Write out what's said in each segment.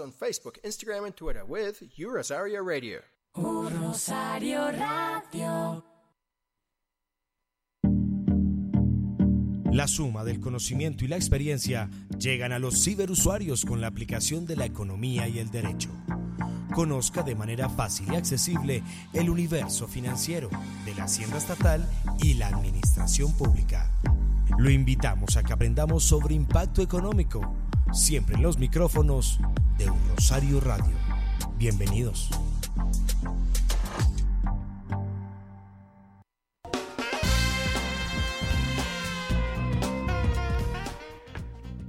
On Facebook, Instagram, and Twitter with U Rosario Radio. Rosario Radio. La suma del conocimiento y la experiencia llegan a los ciberusuarios con la aplicación de la economía y el derecho. Conozca de manera fácil y accesible el universo financiero de la hacienda estatal y la administración pública. Lo invitamos a que aprendamos sobre impacto económico, siempre en los micrófonos de Rosario Radio. Bienvenidos.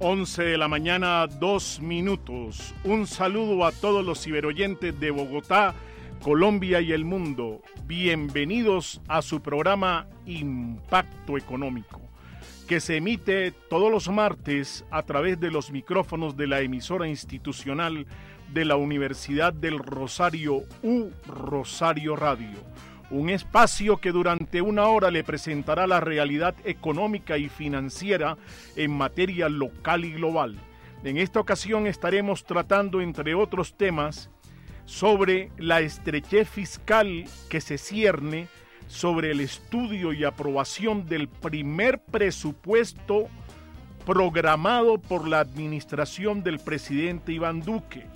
Once de la mañana, dos minutos. Un saludo a todos los ciberoyentes de Bogotá, Colombia y el mundo. Bienvenidos a su programa Impacto Económico, que se emite todos los martes a través de los micrófonos de la emisora institucional de la Universidad del Rosario U Rosario Radio. Un espacio que durante una hora le presentará la realidad económica y financiera en materia local y global. En esta ocasión estaremos tratando, entre otros temas, sobre la estrechez fiscal que se cierne sobre el estudio y aprobación del primer presupuesto programado por la administración del presidente Iván Duque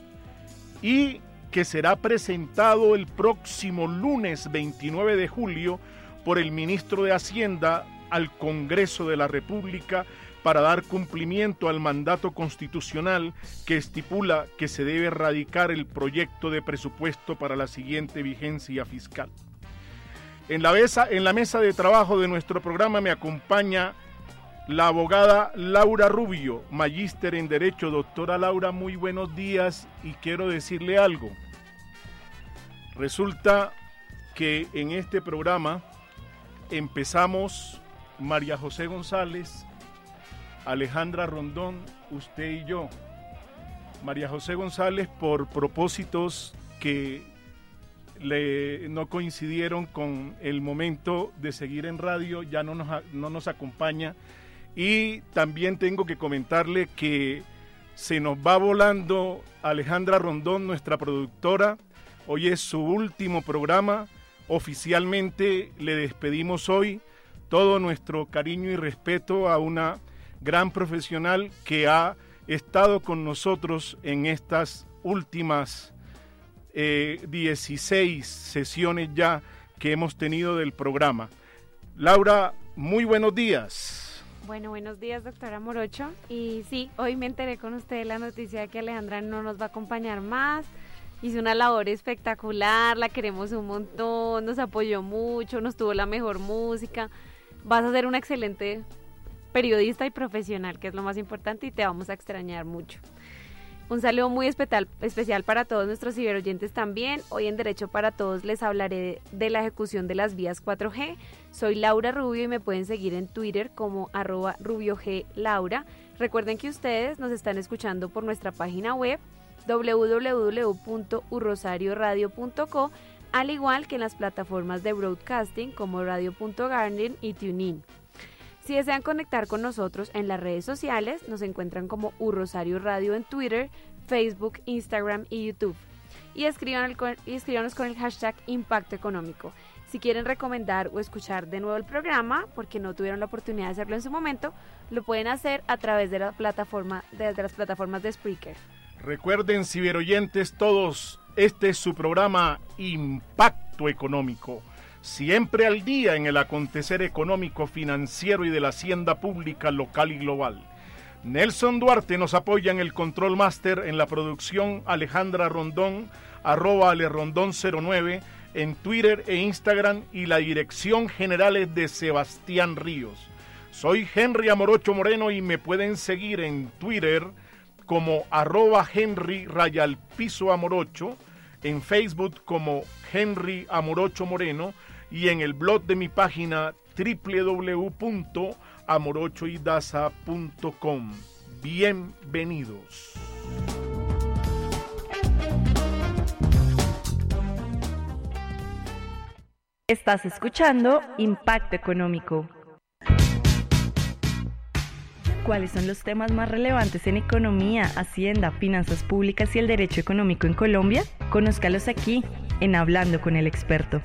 y que será presentado el próximo lunes 29 de julio por el ministro de Hacienda al Congreso de la República para dar cumplimiento al mandato constitucional que estipula que se debe erradicar el proyecto de presupuesto para la siguiente vigencia fiscal. En la, mesa, en la mesa de trabajo de nuestro programa me acompaña la abogada Laura Rubio, magíster en Derecho. Doctora Laura, muy buenos días y quiero decirle algo. Resulta que en este programa empezamos María José González, Alejandra Rondón, usted y yo. María José González por propósitos que no coincidieron con el momento de seguir en radio, ya no nos, no nos acompaña. Y también tengo que comentarle que se nos va volando Alejandra Rondón, nuestra productora. Hoy es su último programa. Oficialmente le despedimos hoy todo nuestro cariño y respeto a una gran profesional que ha estado con nosotros en estas últimas eh, 16 sesiones ya que hemos tenido del programa. Laura, muy buenos días. Bueno, buenos días, doctora Morocho. Y sí, hoy me enteré con usted la noticia de que Alejandra no nos va a acompañar más. Hizo una labor espectacular, la queremos un montón, nos apoyó mucho, nos tuvo la mejor música. Vas a ser una excelente periodista y profesional, que es lo más importante, y te vamos a extrañar mucho. Un saludo muy especial, para todos nuestros ciberoyentes también. Hoy en Derecho para Todos les hablaré de la ejecución de las vías 4G. Soy Laura Rubio y me pueden seguir en Twitter como arroba rubioglaura. Recuerden que ustedes nos están escuchando por nuestra página web www.urrosarioradio.co al igual que en las plataformas de broadcasting como radio.garden y TuneIn. Si desean conectar con nosotros en las redes sociales, nos encuentran como U Rosario Radio en Twitter, Facebook, Instagram y YouTube. Y y escríbanos con el hashtag Impacto Económico. Si quieren recomendar o escuchar de nuevo el programa, porque no tuvieron la oportunidad de hacerlo en su momento, lo pueden hacer a través de, la plataforma, de, de las plataformas de Spreaker. Recuerden, ciberoyentes todos, este es su programa Impacto Económico. Siempre al día en el acontecer económico, financiero y de la hacienda pública local y global. Nelson Duarte nos apoya en el Control Master, en la producción Alejandra Rondón, arroba alerondón09, en Twitter e Instagram y la dirección general de Sebastián Ríos. Soy Henry Amorocho Moreno y me pueden seguir en Twitter como arroba Henry Rayal Piso Amorocho, en Facebook como Henry Amorocho Moreno y en el blog de mi página www.amorochoidaza.com. Bienvenidos. Estás escuchando Impacto Económico. ¿Cuáles son los temas más relevantes en economía, hacienda, finanzas públicas y el derecho económico en Colombia? Conózcalos aquí, en Hablando con el experto.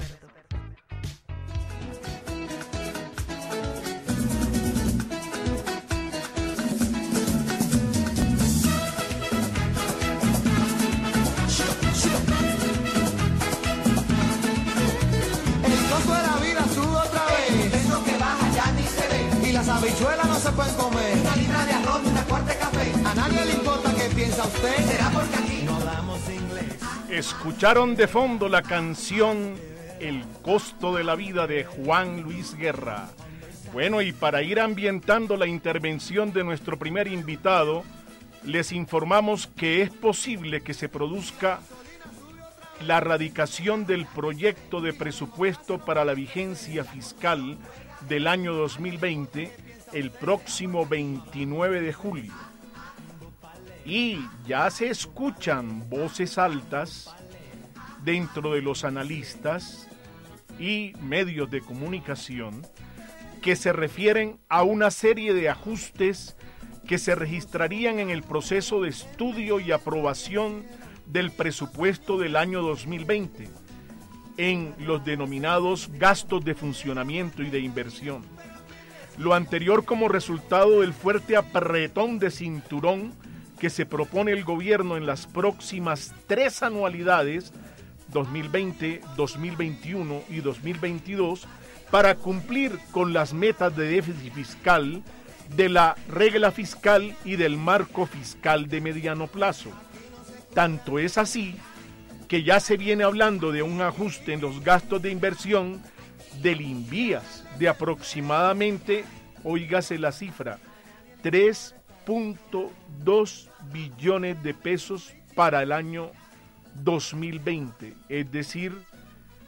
Habichuelas no se pueden comer. Una libra de arroz, una cuarta de café. A nadie le importa qué piensa usted. ¿Será porque aquí No hablamos inglés. Escucharon de fondo la canción El costo de la vida de Juan Luis Guerra. Bueno, y para ir ambientando la intervención de nuestro primer invitado, les informamos que es posible que se produzca la radicación del proyecto de presupuesto para la vigencia fiscal del año 2020 el próximo 29 de julio. Y ya se escuchan voces altas dentro de los analistas y medios de comunicación que se refieren a una serie de ajustes que se registrarían en el proceso de estudio y aprobación del presupuesto del año 2020 en los denominados gastos de funcionamiento y de inversión. Lo anterior como resultado del fuerte apretón de cinturón que se propone el gobierno en las próximas tres anualidades 2020, 2021 y 2022 para cumplir con las metas de déficit fiscal, de la regla fiscal y del marco fiscal de mediano plazo. Tanto es así que ya se viene hablando de un ajuste en los gastos de inversión del Invías de aproximadamente, oígase la cifra, 3.2 billones de pesos para el año 2020, es decir,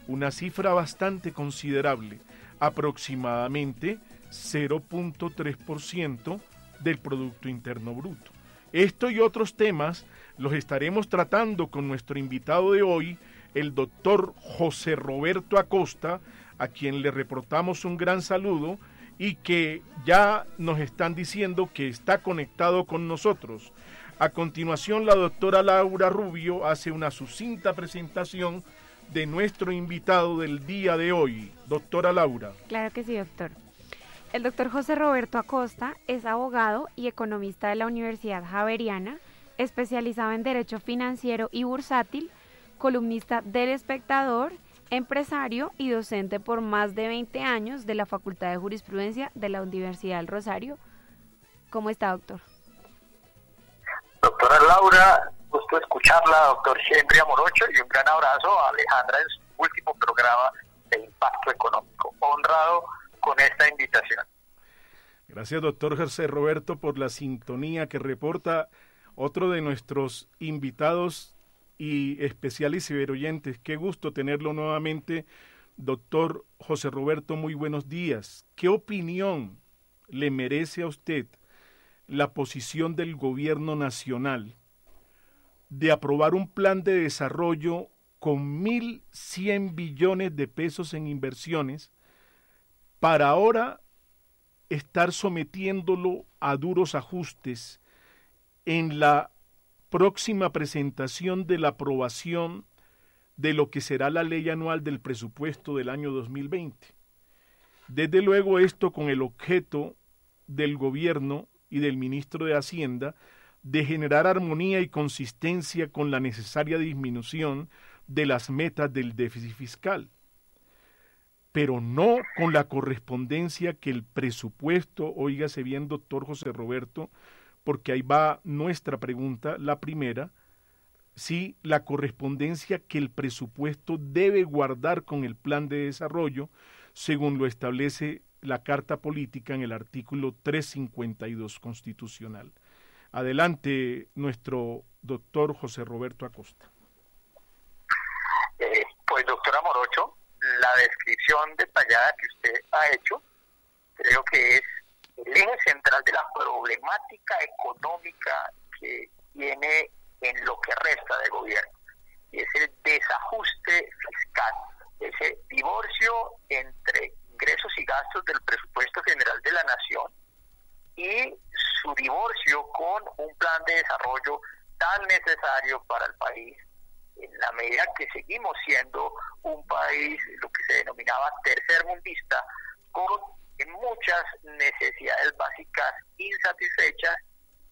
una cifra bastante considerable, aproximadamente 0.3% del Producto Interno Bruto. Esto y otros temas los estaremos tratando con nuestro invitado de hoy, el doctor José Roberto Acosta, a quien le reportamos un gran saludo y que ya nos están diciendo que está conectado con nosotros. A continuación, la doctora Laura Rubio hace una sucinta presentación de nuestro invitado del día de hoy. Doctora Laura. Claro que sí, doctor. El doctor José Roberto Acosta es abogado y economista de la Universidad Javeriana, especializado en Derecho Financiero y Bursátil, columnista del Espectador, empresario y docente por más de 20 años de la Facultad de Jurisprudencia de la Universidad del Rosario. ¿Cómo está, doctor? Doctora Laura, gusto escucharla, doctor Henry Amorocho, y un gran abrazo a Alejandra en su último programa de Impacto Económico. Honrado con esta invitación. Gracias, doctor José Roberto, por la sintonía que reporta otro de nuestros invitados y especiales ciberoyentes. Qué gusto tenerlo nuevamente, doctor José Roberto. Muy buenos días. ¿Qué opinión le merece a usted la posición del gobierno nacional de aprobar un plan de desarrollo con 1.100 billones de pesos en inversiones para ahora estar sometiéndolo a duros ajustes en la próxima presentación de la aprobación de lo que será la ley anual del presupuesto del año 2020. Desde luego esto con el objeto del gobierno y del ministro de Hacienda de generar armonía y consistencia con la necesaria disminución de las metas del déficit fiscal, pero no con la correspondencia que el presupuesto, oígase bien, doctor José Roberto, porque ahí va nuestra pregunta, la primera, si la correspondencia que el presupuesto debe guardar con el plan de desarrollo, según lo establece la Carta Política en el artículo 352 constitucional. Adelante, nuestro doctor José Roberto Acosta. Eh, pues, doctora Morocho, la descripción detallada que usted ha hecho, creo que es el eje central de la problemática económica que tiene en lo que resta de gobierno. Es el desajuste fiscal, ese divorcio entre ingresos y gastos del presupuesto general de la nación y su divorcio con un plan de desarrollo tan necesario para el país en la medida que seguimos siendo un país, lo que se denominaba tercer mundista, con muchas necesidades básicas insatisfechas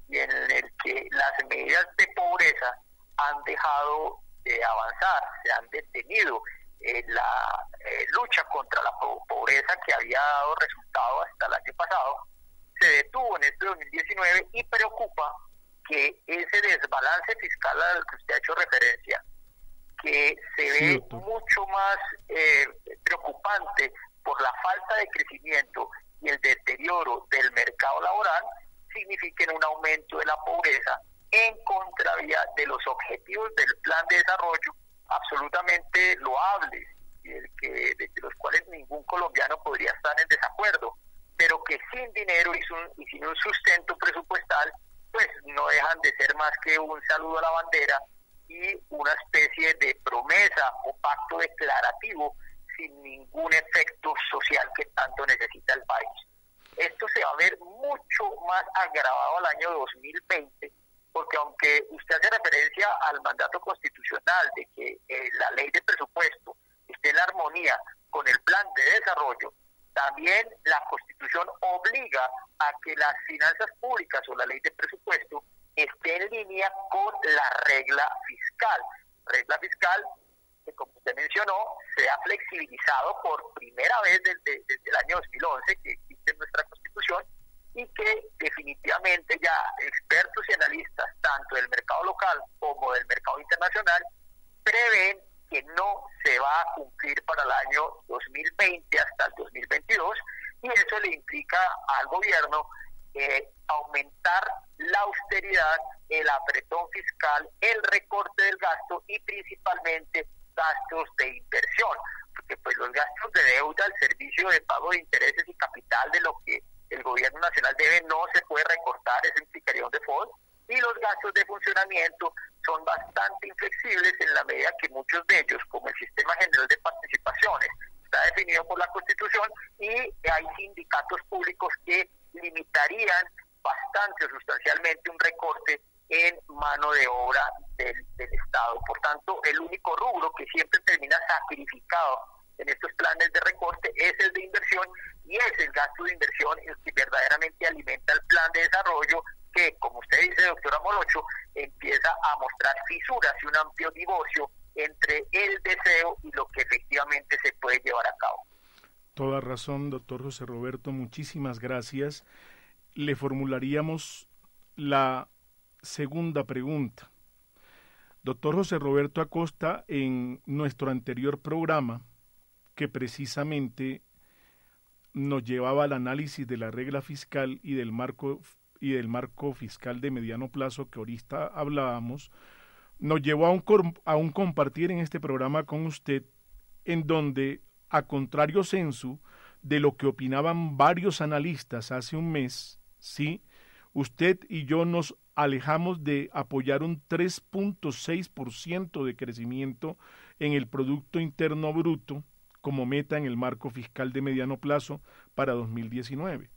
y en el que las medidas de pobreza han dejado de avanzar, se han detenido. en la eh, lucha contra la pobreza que había dado resultado hasta el año pasado se detuvo en este 2019 y preocupa que ese desbalance fiscal al que usted ha hecho referencia, que se ve mucho más eh, preocupante por la falta de crecimiento y el deterioro del mercado laboral, signifiquen un aumento de la pobreza en contravía de los objetivos del plan de desarrollo absolutamente loables y el que, de los cuales ningún colombiano podría estar en desacuerdo, pero que sin dinero y, y sin un sustento presupuestal, pues no dejan de ser más que un saludo a la bandera y una especie de promesa o pacto declarativo sin ningún efecto social que tanto necesita el país. Esto se va a ver mucho más agravado al año 2020, porque aunque usted hace referencia al mandato constitucional de que eh, la ley de presupuesto esté en armonía con el plan de desarrollo, también la constitución obliga a que las finanzas públicas o la ley de presupuesto esté en línea con la regla fiscal. Regla fiscal como usted mencionó, se ha flexibilizado por primera vez desde, desde el año 2011, que existe en nuestra Constitución, y que definitivamente ya expertos y analistas, tanto del mercado local como del mercado internacional, prevén que no se va a cumplir para el año 2020 hasta el 2022, y eso le implica al gobierno eh, aumentar la austeridad, el apretón fiscal, el recorte del gasto y principalmente gastos de inversión, porque pues los gastos de deuda, el servicio de pago de intereses y capital de lo que el gobierno nacional debe no se puede recortar, eso implicaría un default, y los gastos de funcionamiento son bastante inflexibles en la medida que muchos de ellos, como el sistema general de participaciones, está definido por la Constitución y hay sindicatos públicos que limitarían bastante o sustancialmente un recorte en mano de obra del, Estado. Por tanto, el único rubro que siempre termina sacrificado en estos planes de recorte es el de inversión y es el gasto de inversión el que verdaderamente alimenta el plan de desarrollo que, como usted dice, doctora Molocho, empieza a mostrar fisuras y un amplio divorcio entre el deseo y lo que efectivamente se puede llevar a cabo. Toda razón, doctor José Roberto, muchísimas gracias. Le formularíamos la segunda pregunta. Doctor José Roberto Acosta, en nuestro anterior programa, que precisamente nos llevaba al análisis de la regla fiscal y del marco y del marco fiscal de mediano plazo que ahorita hablábamos, nos llevó a un, compartir en este programa con usted, en donde, a contrario censo de lo que opinaban varios analistas hace un mes, sí, usted y yo nos alejamos de apoyar un 3.6% de crecimiento en el Producto Interno Bruto como meta en el marco fiscal de mediano plazo para 2019.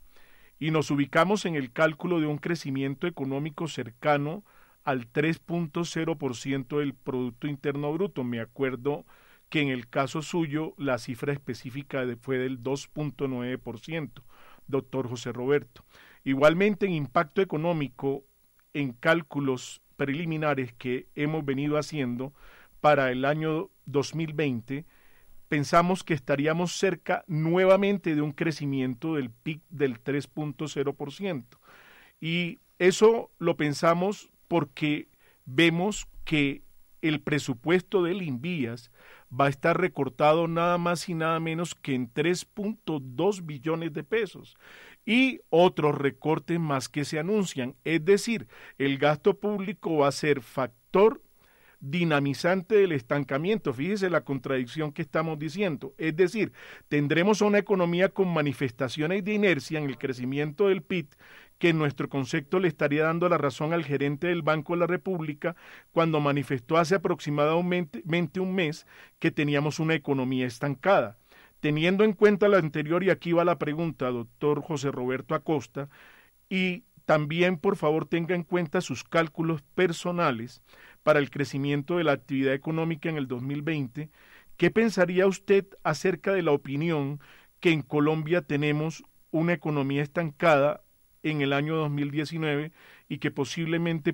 Y nos ubicamos en el cálculo de un crecimiento económico cercano al 3.0% del Producto Interno Bruto. Me acuerdo que en el caso suyo la cifra específica fue del 2.9%, doctor José Roberto. Igualmente en impacto económico, en cálculos preliminares que hemos venido haciendo para el año 2020, pensamos que estaríamos cerca nuevamente de un crecimiento del PIB del 3.0%. Y eso lo pensamos porque vemos que el presupuesto del Invías va a estar recortado nada más y nada menos que en 3.2 billones de pesos y otros recortes más que se anuncian. Es decir, el gasto público va a ser factor dinamizante del estancamiento. Fíjese la contradicción que estamos diciendo. Es decir, tendremos una economía con manifestaciones de inercia en el crecimiento del PIB que en nuestro concepto le estaría dando la razón al gerente del Banco de la República cuando manifestó hace aproximadamente un mes que teníamos una economía estancada. Teniendo en cuenta lo anterior, y aquí va la pregunta, doctor José Roberto Acosta, y también por favor tenga en cuenta sus cálculos personales para el crecimiento de la actividad económica en el 2020, ¿qué pensaría usted acerca de la opinión que en Colombia tenemos una economía estancada en el año 2019 y que posiblemente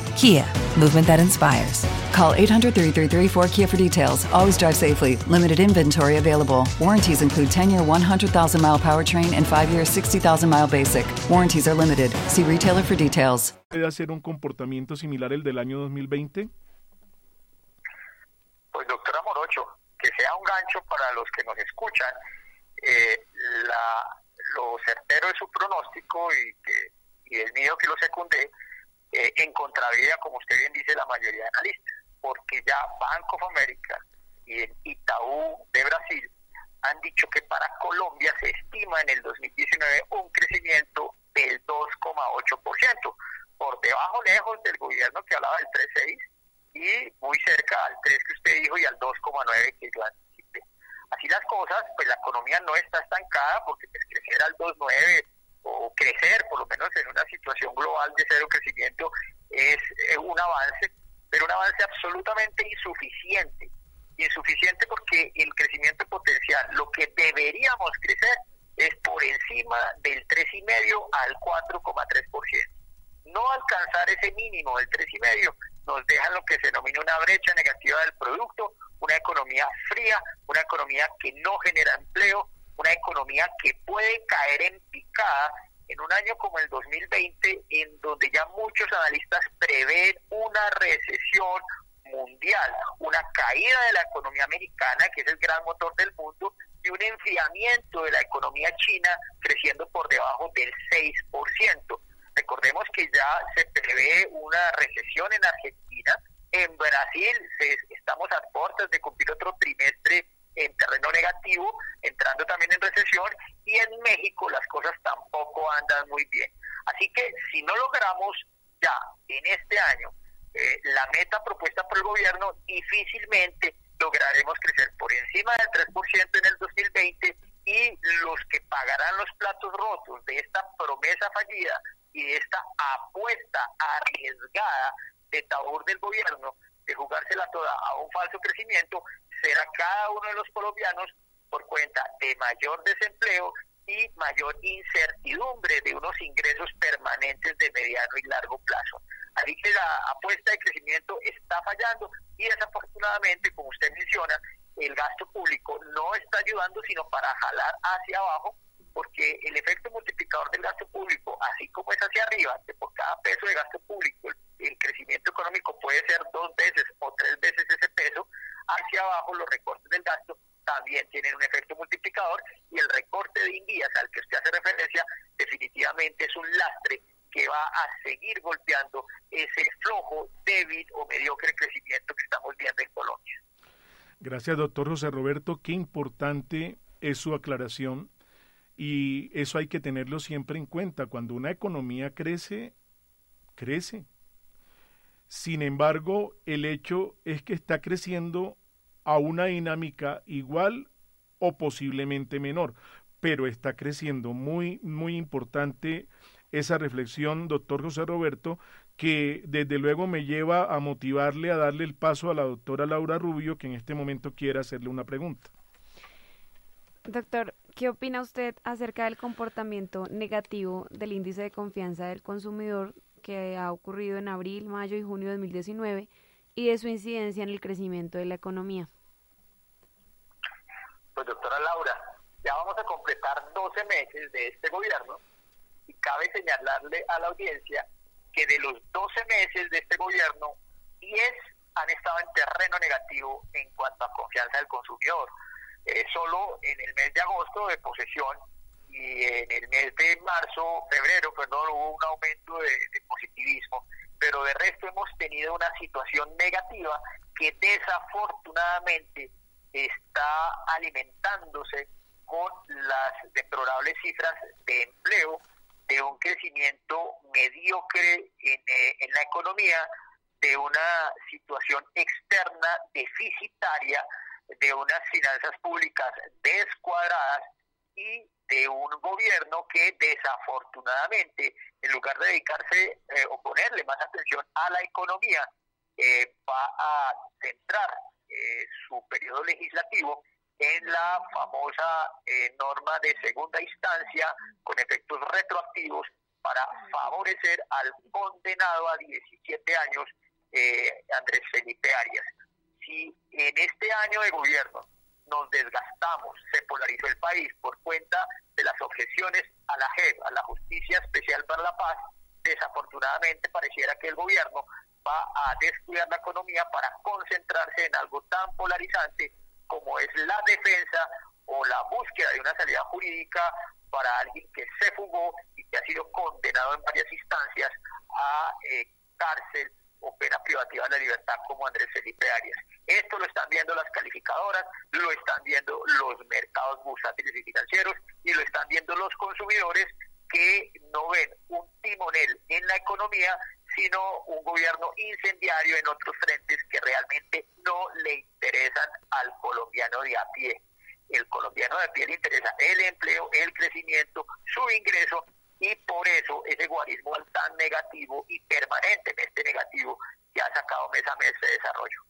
Kia, movement that inspires. Call 800 333 4KIA for details. Always drive safely. Limited inventory available. Warranties include 10 year 100,000 mile powertrain and 5 year 60,000 mile basic. Warranties are limited. See retailer for details. ¿Puede hacer un comportamiento similar el del año 2020? Pues, doctora Morocho, que sea un gancho para los que nos escuchan, eh, la, lo certero de su pronóstico y, que, y el mío que lo secundé, eh, en contravía, como usted bien dice, la mayoría de analistas, porque ya Banco of America y el Itaú de Brasil han dicho que para Colombia se estima en el 2019 un crecimiento del 2,8%, por debajo lejos del gobierno que hablaba del 3,6% y muy cerca al 3 que usted dijo y al 2,9 que yo anticipé. Así las cosas, pues la economía no está estancada porque pues, crecer al 2,9 o crecer por lo menos en una situación global de cero crecimiento es eh, un avance, pero un avance absolutamente insuficiente. Insuficiente porque el crecimiento potencial, lo que deberíamos crecer es por encima del 3,5 al 4,3%. No alcanzar ese mínimo del 3,5 nos deja lo que se denomina una brecha negativa del producto, una economía fría, una economía que no genera empleo, una economía que puede caer en picada en un año como el 2020, en donde ya muchos analistas prevén una recesión mundial, una caída de la economía americana, que es el gran motor del mundo, y un enfriamiento de la economía china creciendo por debajo del 6%. Recordemos que ya se prevé una recesión en Argentina, en Brasil se, estamos a puertas de cumplir otro trimestre en terreno negativo, entrando también en recesión, y en México las cosas tampoco andan muy bien. Así que si no logramos ya en este año eh, la meta propuesta por el gobierno, difícilmente lograremos crecer por encima del 3% en el 2020 y los que pagarán los platos rotos de esta promesa fallida y de esta apuesta arriesgada de tabor del gobierno jugársela toda a un falso crecimiento será cada uno de los colombianos por cuenta de mayor desempleo y mayor incertidumbre de unos ingresos permanentes de mediano y largo plazo. Así que la apuesta de crecimiento está fallando y desafortunadamente, como usted menciona, el gasto público no está ayudando sino para jalar hacia abajo porque el efecto multiplicador del gasto público, así como es hacia arriba, que por cada peso de gasto público el, crecimiento económico puede ser dos veces o tres veces ese peso, hacia abajo los recortes del gasto también tienen un efecto multiplicador y el recorte de Indias al que usted hace referencia definitivamente es un lastre que va a seguir golpeando ese flojo, débil o mediocre crecimiento que estamos viendo en Colombia. Gracias, doctor José Roberto. Qué importante es su aclaración y eso hay que tenerlo siempre en cuenta. Cuando una economía crece, crece. Sin embargo, el hecho es que está creciendo a una dinámica igual o posiblemente menor, pero está creciendo. Muy, muy importante esa reflexión, doctor José Roberto, que desde luego me lleva a motivarle a darle el paso a la doctora Laura Rubio, que en este momento quiere hacerle una pregunta. Doctor, ¿qué opina usted acerca del comportamiento negativo del índice de confianza del consumidor que ha ocurrido en abril, mayo y junio de 2019 y de su incidencia en el crecimiento de la economía? Pues doctora Laura, ya vamos a completar 12 meses de este gobierno y cabe señalarle a la audiencia que de los 12 meses de este gobierno, 10 han estado en terreno negativo en cuanto a confianza del consumidor. Eh, solo en el mes de agosto de posesión y en el mes de marzo, febrero, perdón, hubo un aumento de, positivismo, pero de resto hemos tenido una situación negativa que desafortunadamente está alimentándose con las deplorables cifras de empleo, de un crecimiento mediocre en, eh, en la economía, de una situación externa deficitaria de unas finanzas públicas descuadradas y de un gobierno que desafortunadamente, en lugar de dedicarse eh, o ponerle más atención a la economía, eh, va a centrar eh, su periodo legislativo en la famosa norma de segunda instancia con efectos retroactivos para favorecer al condenado a 17 años Andrés Felipe Arias si en este año de gobierno nos desgastamos, se polarizó el país por cuenta de las objeciones a la JEP, a la Justicia Especial para la Paz, desafortunadamente pareciera que el gobierno va a descuidar la economía para concentrarse en algo tan polarizante como es la defensa o la búsqueda de una salida jurídica para alguien que se fugó y que ha sido condenado en varias instancias a eh, cárcel o pena privativa de la libertad como Andrés Felipe Arias. Esto lo están viendo las calificadoras, lo están viendo los mercados bursátiles y financieros y lo están viendo los consumidores que no ven un timonel en la economía, sino un gobierno incendiario en otros frentes que realmente no le interesan al colombiano de a pie. El colombiano de a pie le interesa el empleo, el crecimiento, su ingreso y por eso ese guarismo tan negativo y permanentemente negativo que ha sacado mes a mes de desarrollo.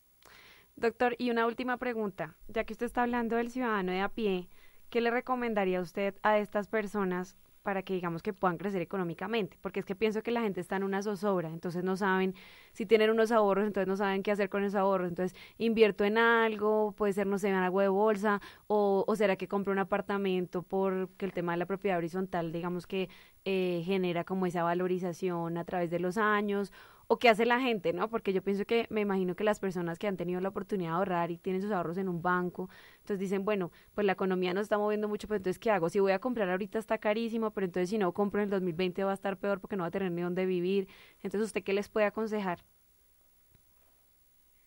Doctor, y una última pregunta, ya que usted está hablando del ciudadano de a pie, ¿qué le recomendaría usted a estas personas para que digamos que puedan crecer económicamente, porque es que pienso que la gente está en una zozobra, entonces no saben si tienen unos ahorros, entonces no saben qué hacer con esos ahorros, entonces invierto en algo, puede ser, no sé, en algo de bolsa, o, o será que compro un apartamento porque el tema de la propiedad horizontal, digamos que eh, genera como esa valorización a través de los años, o qué hace la gente, ¿no? Porque yo pienso que me imagino que las personas que han tenido la oportunidad de ahorrar y tienen sus ahorros en un banco, entonces dicen, bueno, pues la economía no está moviendo mucho, pero entonces ¿qué hago? Si voy a comprar ahorita está carísimo, pero entonces si no compro en el 2020 va a estar peor porque no va a tener ni dónde vivir. Entonces, ¿usted qué les puede aconsejar?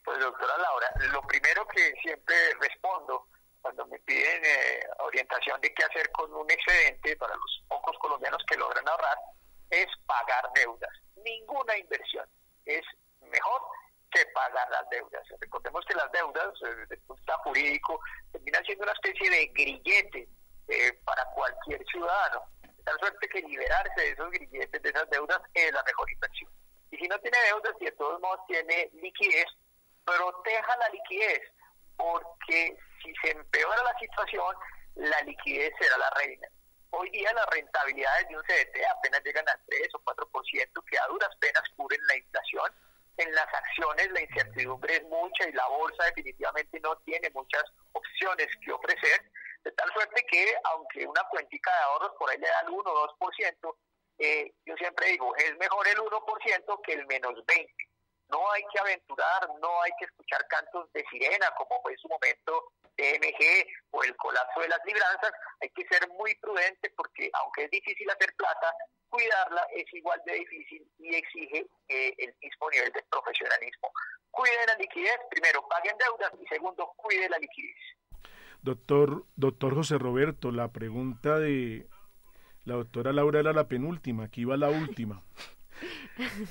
Pues doctora Laura, lo primero que siempre respondo cuando me piden eh, orientación de qué hacer con un excedente para los pocos colombianos que logran ahorrar, es pagar deudas ninguna inversión. Es mejor que pagar las deudas. Recordemos que las deudas, eh, desde el punto jurídico, terminan siendo una especie de grillete eh, para cualquier ciudadano. De tal suerte que liberarse de esos grilletes, de esas deudas, es la mejor inversión. Y si no tiene deudas y de todos modos tiene liquidez, proteja la liquidez, porque si se empeora la situación, la liquidez será la reina Hoy día las rentabilidades de un CDT apenas llegan al 3 o 4%, que a duras penas cubren la inflación. En las acciones la incertidumbre es mucha y la bolsa definitivamente no tiene muchas opciones que ofrecer, de tal suerte que aunque una cuentica de ahorros por ahí le da el 1 o 2%, eh, yo siempre digo, es mejor el 1% que el menos 20%. No hay que aventurar, no hay que escuchar cantos de sirena, como fue en su momento DMG o el colapso de las libranzas. Hay que ser muy prudente porque, aunque es difícil hacer plata, cuidarla es igual de difícil y exige eh, el mismo nivel de profesionalismo. Cuiden la liquidez, primero paguen deudas y segundo, cuiden la liquidez. Doctor, doctor José Roberto, la pregunta de la doctora Laura era la penúltima, aquí va la última.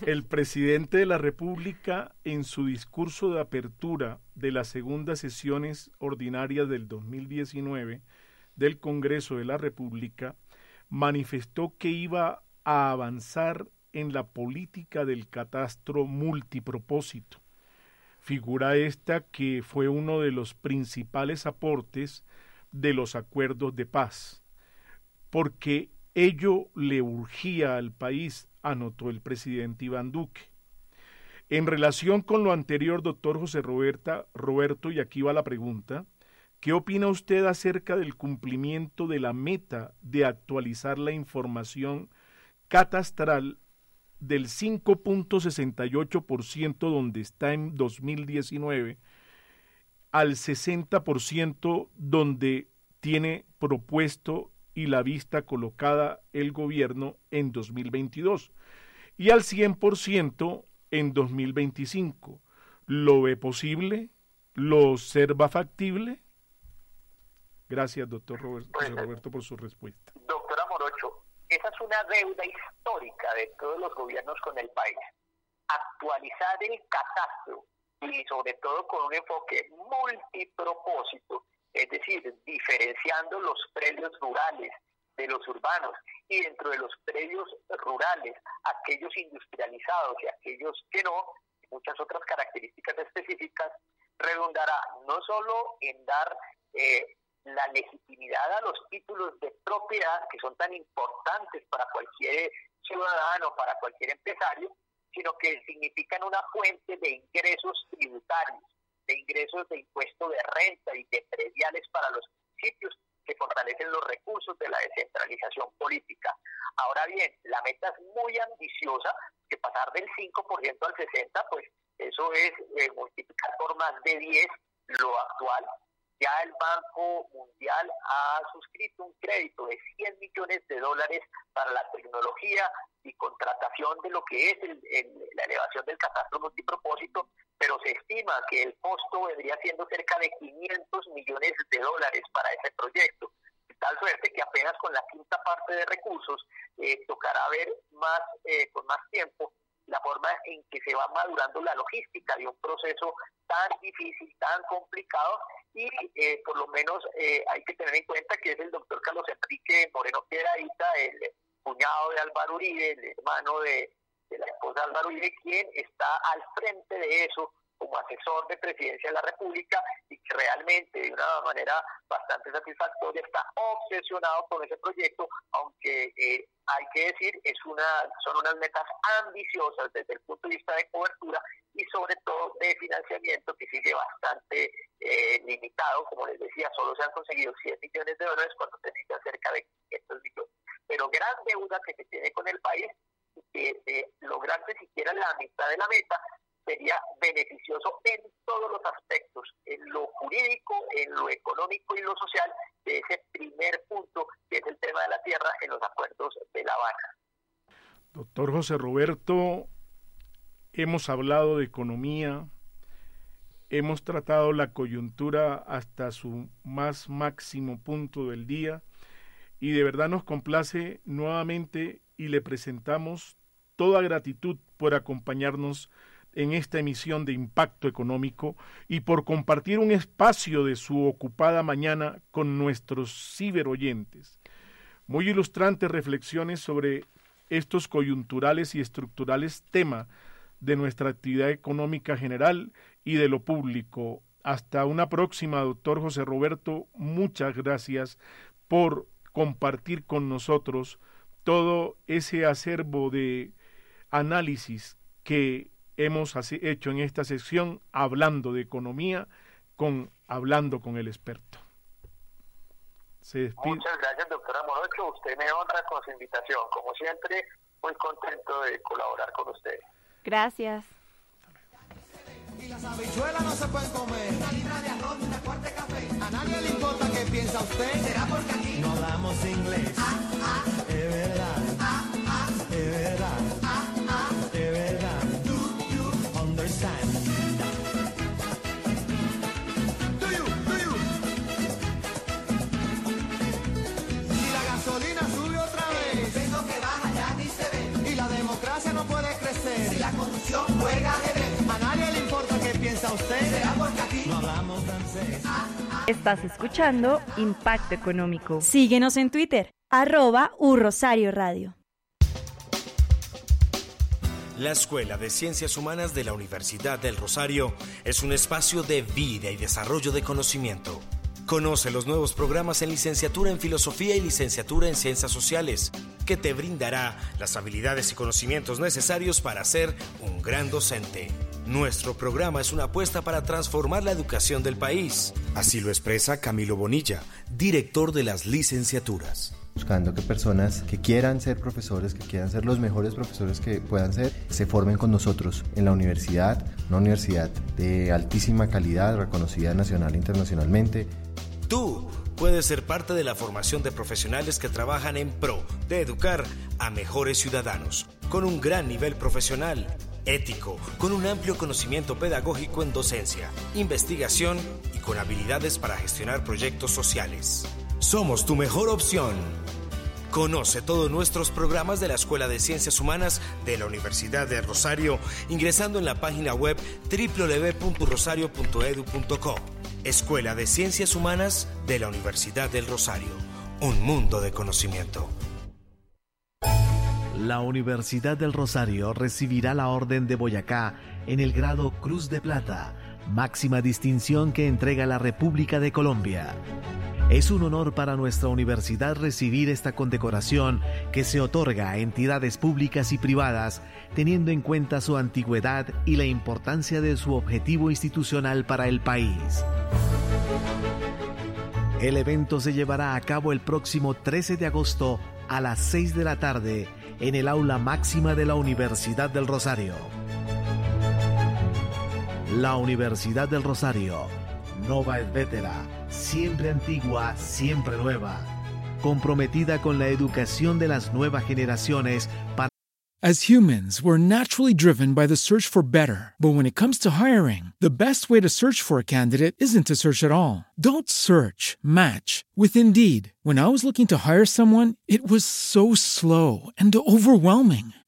El presidente de la República, en su discurso de apertura de las segundas sesiones ordinarias del 2019 del Congreso de la República, manifestó que iba a avanzar en la política del catastro multipropósito. Figura esta que fue uno de los principales aportes de los acuerdos de paz, porque ello le urgía al país, anotó el presidente Iván Duque. En relación con lo anterior, doctor José Roberto, y aquí va la pregunta, ¿qué opina usted acerca del cumplimiento de la meta de actualizar la información catastral del 5.68% donde está en 2019 al 60% donde tiene propuesto y la vista colocada el gobierno en 2022 y al 100% en 2025. ¿Lo ve posible? ¿Lo observa factible? Gracias, doctor Roberto, pues, Roberto, por su respuesta. Doctora Morocho, esa es una deuda histórica de todos los gobiernos con el país. Actualizar el catastro y sobre todo con un enfoque multipropósito es decir, diferenciando los predios rurales de los urbanos. Y dentro de los predios rurales, aquellos industrializados y aquellos que no, muchas otras características específicas, redundará no solo en dar eh, la legitimidad a los títulos de propiedad que son tan importantes para cualquier ciudadano, para cualquier empresario, sino que significan una fuente de ingresos tributarios de ingresos de impuesto de renta y de prediales para los municipios que fortalecen los recursos de la descentralización política. Ahora bien, la meta es muy ambiciosa, que pasar del 5% al 60%, pues eso es eh, multiplicar por más de 10 lo actual. Ya el Banco Mundial ha suscrito un crédito de 100 millones de dólares para la tecnología y contratación de lo que es la elevación del catastro multipropósito pero se estima que el costo vendría siendo cerca de 500 millones de dólares para ese proyecto. De tal suerte que apenas con la quinta parte de recursos eh, tocará ver más, eh, con más tiempo la forma en que se va madurando la logística de un proceso tan difícil, tan complicado y eh, por lo menos hay que tener en cuenta que es el doctor Carlos Enrique Moreno Piedraíta, el cuñado de Álvaro Uribe, el hermano de, de la esposa Álvaro Uribe, quien está al frente de eso como asesor de presidencia de la República y que realmente de una manera bastante satisfactoria está obsesionado con ese proyecto, aunque eh, hay que decir es una son unas metas ambiciosas desde el punto de vista de cobertura y sobre todo de financiamiento que sigue bastante eh, limitado, como les decía, solo se han conseguido 100 millones de dólares cuando se necesitan cerca de 500 millones. Pero gran deuda que se tiene con el país que eh, lograrse siquiera la mitad de la meta sería beneficioso en todos los aspectos, en lo jurídico, en lo económico y lo social, de ese primer punto, que es el tema de la tierra en los acuerdos de La Habana. Doctor José Roberto, hemos hablado de economía, hemos tratado la coyuntura hasta su más máximo punto del día y de verdad nos complace nuevamente y le presentamos toda gratitud por acompañarnos en esta emisión de Impacto Económico y por compartir un espacio de su ocupada mañana con nuestros ciberoyentes. Muy ilustrantes reflexiones sobre estos coyunturales y estructurales tema de nuestra actividad económica general y de lo público. Hasta una próxima, doctor José Roberto. Muchas gracias por compartir con nosotros todo ese acervo de análisis que hemos hecho en esta sección hablando de economía con hablando con el experto. Muchas gracias, doctora Morocho. Usted me honra con su invitación. Como siempre, muy contento de colaborar con usted. Gracias. Y las habichuelas no se pueden comer. Una libra de arroz, una cuarta de café. A nadie le importa qué piensa usted. Será porque aquí no hablamos inglés. Ah, ah, Estás escuchando Impacto Económico. Síguenos en Twitter, arroba Urrosario Radio. La Escuela de Ciencias Humanas de la Universidad del Rosario es un espacio de vida y desarrollo de conocimiento. Conoce los nuevos programas en licenciatura en Filosofía y licenciatura en Ciencias Sociales, que te brindará las habilidades y conocimientos necesarios para ser un gran docente. Nuestro programa es una apuesta para transformar la educación del país. Así lo expresa Camilo Bonilla, director de las licenciaturas. buscando que personas que quieran ser profesores, que quieran ser los mejores profesores que puedan ser, se formen con nosotros en la universidad, una universidad de altísima calidad, reconocida nacional e internacionalmente. Tú puedes ser parte de la formación de profesionales que trabajan en pro de educar a mejores ciudadanos, con un gran nivel profesional, ético, con un amplio conocimiento pedagógico en docencia, investigación y con habilidades para gestionar proyectos sociales. Somos tu mejor opción. Conoce todos nuestros programas de la Escuela de Ciencias Humanas de la Universidad de Rosario ingresando en la página web www.rosario.edu.co. Escuela de Ciencias Humanas de la Universidad del Rosario. Un mundo de conocimiento. La Universidad del Rosario recibirá la Orden de Boyacá en el grado Cruz de Plata, máxima distinción que entrega la República de Colombia. Es un honor para nuestra universidad recibir esta condecoración que se otorga a entidades públicas y privadas, teniendo en cuenta su antigüedad y la importancia de su objetivo institucional para el país. El evento se llevará a cabo el próximo 13 de agosto a las 6 de la tarde en el aula máxima de la Universidad del Rosario. La Universidad del Rosario, Nova et Vetera, siempre antigua, siempre nueva, comprometida con la educación de las nuevas generaciones para As humans, we're naturally driven by the search for better. But when it comes to hiring, the best way to search for a candidate isn't to search at all. Don't search, match with Indeed. When I was looking to hire someone, it was so slow and overwhelming.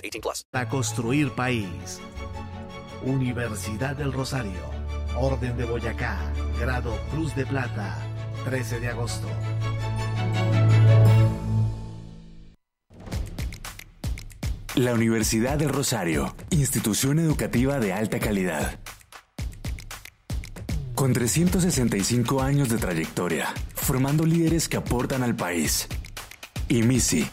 18 plus. para construir país. Universidad del Rosario, Orden de Boyacá, grado Cruz de Plata, 13 de agosto. La Universidad del Rosario, institución educativa de alta calidad. Con 365 años de trayectoria, formando líderes que aportan al país. y Misi,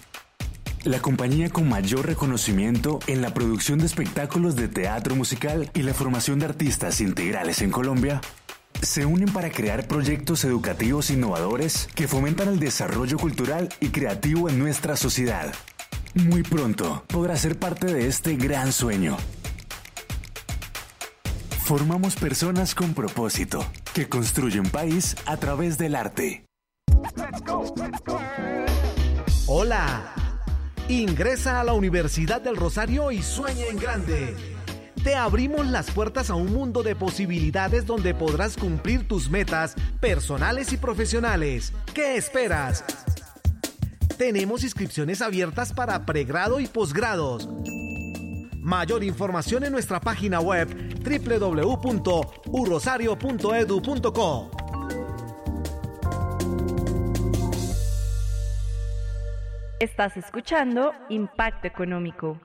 la compañía con mayor reconocimiento en la producción de espectáculos de teatro musical y la formación de artistas integrales en Colombia, se unen para crear proyectos educativos innovadores que fomentan el desarrollo cultural y creativo en nuestra sociedad. Muy pronto podrás ser parte de este gran sueño. Formamos personas con propósito que construyen país a través del arte. Hola. Ingresa a la Universidad del Rosario y sueña en grande. Te abrimos las puertas a un mundo de posibilidades donde podrás cumplir tus metas personales y profesionales. ¿Qué esperas? Tenemos inscripciones abiertas para pregrado y posgrados. Mayor información en nuestra página web www.urosario.edu.co. Estás escuchando Impacto Económico.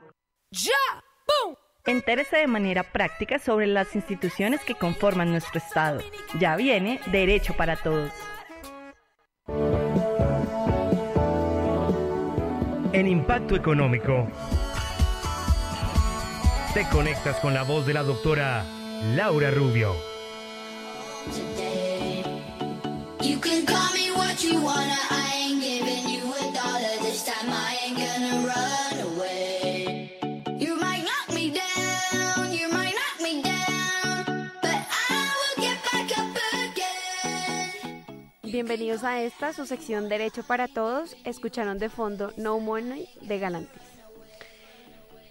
¡Ya! ¡Pum! Entérese de manera práctica sobre las instituciones que conforman nuestro Estado. Ya viene Derecho para Todos. En Impacto Económico, te conectas con la voz de la doctora Laura Rubio. You can call me what you wanna, I ain't giving you Bienvenidos a esta, su sección Derecho para Todos. Escucharon de fondo No Money de Galantis.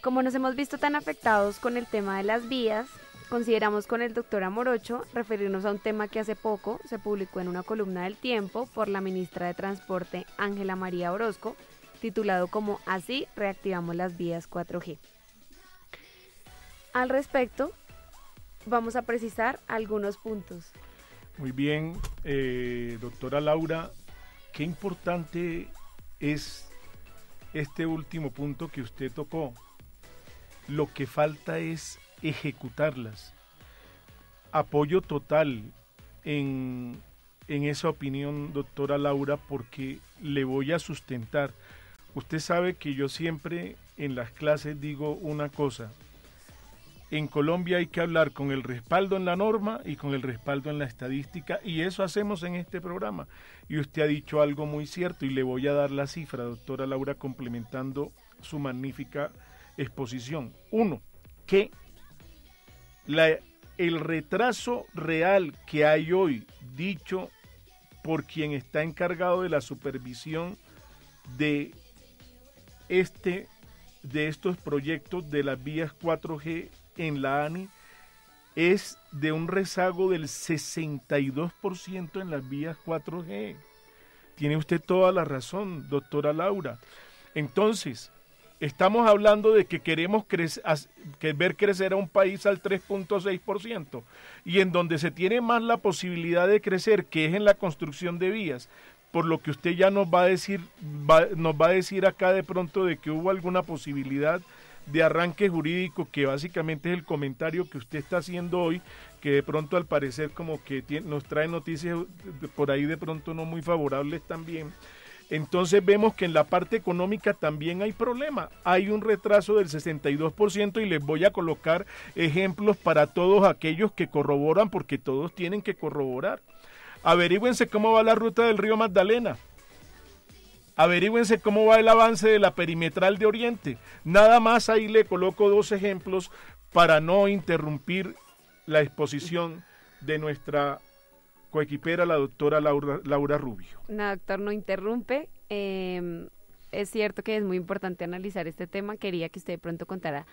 Como nos hemos visto tan afectados con el tema de las vías, consideramos con el doctor Amorocho referirnos a un tema que hace poco se publicó en una columna del Tiempo por la ministra de Transporte Ángela María Orozco, titulado como Así reactivamos las vías 4G. Al respecto, vamos a precisar algunos puntos. Muy bien, eh, doctora Laura, qué importante es este último punto que usted tocó. Lo que falta es ejecutarlas. Apoyo total en, en esa opinión, doctora Laura, porque le voy a sustentar. Usted sabe que yo siempre en las clases digo una cosa. En Colombia hay que hablar con el respaldo en la norma y con el respaldo en la estadística y eso hacemos en este programa. Y usted ha dicho algo muy cierto y le voy a dar la cifra, doctora Laura, complementando su magnífica exposición. Uno, que el retraso real que hay hoy, dicho por quien está encargado de la supervisión de este de estos proyectos de las vías 4G en la ANI es de un rezago del 62% en las vías 4G. Tiene usted toda la razón, doctora Laura. Entonces, estamos hablando de que queremos que ver crecer a un país al 3.6% y en donde se tiene más la posibilidad de crecer, que es en la construcción de vías, por lo que usted ya nos va a decir, va, nos va a decir acá de pronto de que hubo alguna posibilidad de arranque jurídico, que básicamente es el comentario que usted está haciendo hoy, que de pronto al parecer como que tiene, nos trae noticias por ahí de pronto no muy favorables también. Entonces vemos que en la parte económica también hay problema. Hay un retraso del 62% y les voy a colocar ejemplos para todos aquellos que corroboran, porque todos tienen que corroborar. Averígüense cómo va la ruta del río Magdalena. Averígüense cómo va el avance de la perimetral de Oriente. Nada más ahí le coloco dos ejemplos para no interrumpir la exposición de nuestra coequipera, la doctora Laura, Laura Rubio. No, doctor, no interrumpe. Eh, es cierto que es muy importante analizar este tema. Quería que usted de pronto contara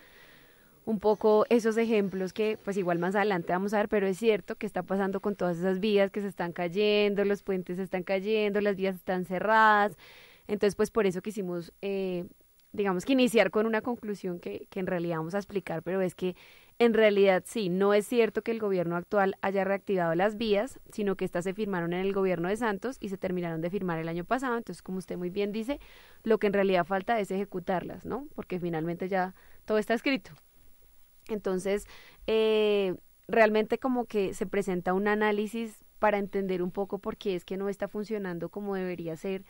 un poco esos ejemplos que pues igual más adelante vamos a ver, pero es cierto que está pasando con todas esas vías que se están cayendo, los puentes se están cayendo, las vías están cerradas. Entonces, pues por eso quisimos, eh, digamos que iniciar con una conclusión que, que en realidad vamos a explicar, pero es que en realidad sí, no es cierto que el gobierno actual haya reactivado las vías, sino que estas se firmaron en el gobierno de Santos y se terminaron de firmar el año pasado. Entonces, como usted muy bien dice, lo que en realidad falta es ejecutarlas, ¿no? Porque finalmente ya todo está escrito. Entonces, eh, realmente como que se presenta un análisis para entender un poco por qué es que no está funcionando como debería ser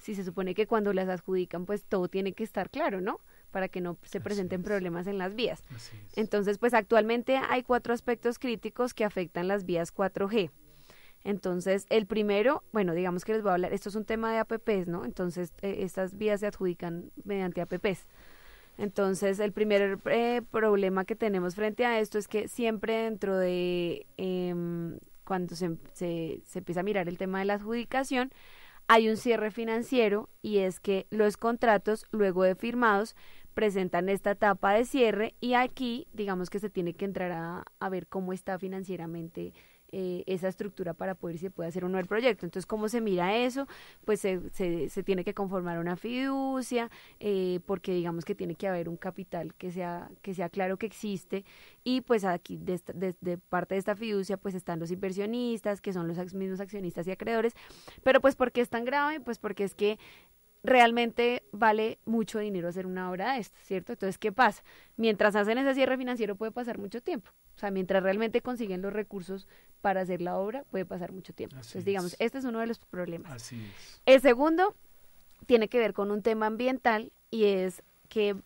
si se supone que cuando las adjudican, pues todo tiene que estar claro, ¿no? Para que no se presenten problemas en las vías. Entonces, pues actualmente hay cuatro aspectos críticos que afectan las vías 4G. Entonces, el primero, bueno, digamos que les voy a hablar, esto es un tema de APPs, ¿no? Entonces, eh, estas vías se adjudican mediante APPs. Entonces, el primer eh, problema que tenemos frente a esto es que siempre dentro de, em, cuando se, se, se empieza a mirar el tema de la adjudicación, hay un cierre financiero y es que los contratos, luego de firmados, presentan esta etapa de cierre y aquí, digamos que se tiene que entrar a, a ver cómo está financieramente eh, esa estructura para poder se puede hacer un nuevo proyecto. Entonces, ¿cómo se mira eso? Pues se, se, tiene que conformar una fiducia, eh, porque digamos que tiene que haber un capital que sea, que sea claro que existe, y pues aquí de, esta, de parte de esta fiducia pues están los inversionistas, que son los mismos accionistas y acreedores, pero pues ¿por qué es tan grave? Pues porque es que realmente vale mucho dinero hacer una obra de esta, ¿cierto? Entonces, ¿qué pasa? Mientras hacen ese cierre financiero puede pasar mucho tiempo. O sea, mientras realmente consiguen los recursos para hacer la obra, puede pasar mucho tiempo. Así Entonces, digamos, es. este es uno de los problemas. Así es. El segundo tiene que ver con un tema ambiental y es que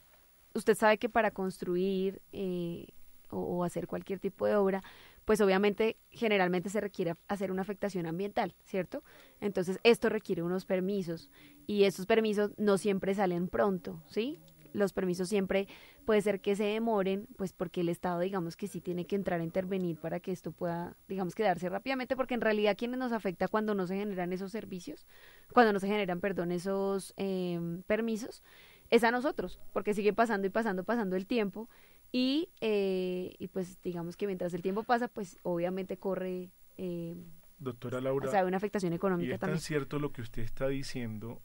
usted sabe que para construir eh, o, o hacer cualquier tipo de obra, pues obviamente generalmente se requiere hacer una afectación ambiental, ¿cierto? Entonces esto requiere unos permisos y estos permisos no siempre salen pronto, ¿sí? Los permisos siempre puede ser que se demoren, pues porque el Estado digamos que sí tiene que entrar a intervenir para que esto pueda, digamos, quedarse rápidamente, porque en realidad quienes nos afecta cuando no se generan esos servicios, cuando no se generan, perdón, esos eh, permisos, es a nosotros, porque sigue pasando y pasando, pasando el tiempo y, eh, y pues digamos que mientras el tiempo pasa, pues obviamente corre... Eh, Doctora Laura. O sea, una afectación y económica es tan también. cierto lo que usted está diciendo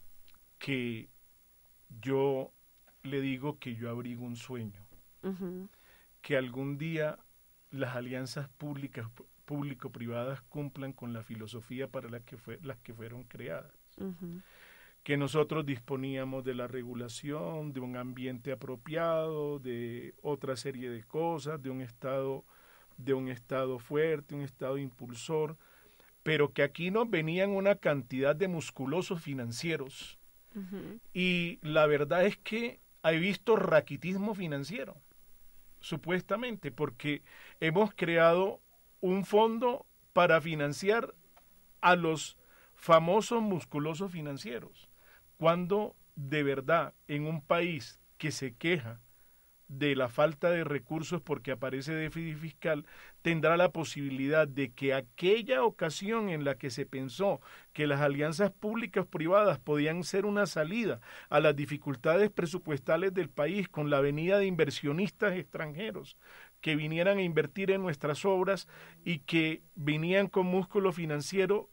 que yo le digo que yo abrigo un sueño, que algún día las alianzas públicas público-privadas cumplan con la filosofía para la que fue, las que fueron creadas. Que nosotros disponíamos de la regulación, de un ambiente apropiado, de otra serie de cosas, de un estado, de un estado fuerte, un estado impulsor, pero que aquí nos venían una cantidad de musculosos financieros. Y la verdad es que he visto raquitismo financiero, supuestamente, porque hemos creado un fondo para financiar a los famosos musculosos financieros, cuando de verdad en un país que se queja de la falta de recursos porque aparece déficit fiscal, tendrá la posibilidad de que aquella ocasión en la que se pensó que las alianzas públicas privadas podían ser una salida a las dificultades presupuestales del país con la venida de inversionistas extranjeros que vinieran a invertir en nuestras obras y que venían con músculo financiero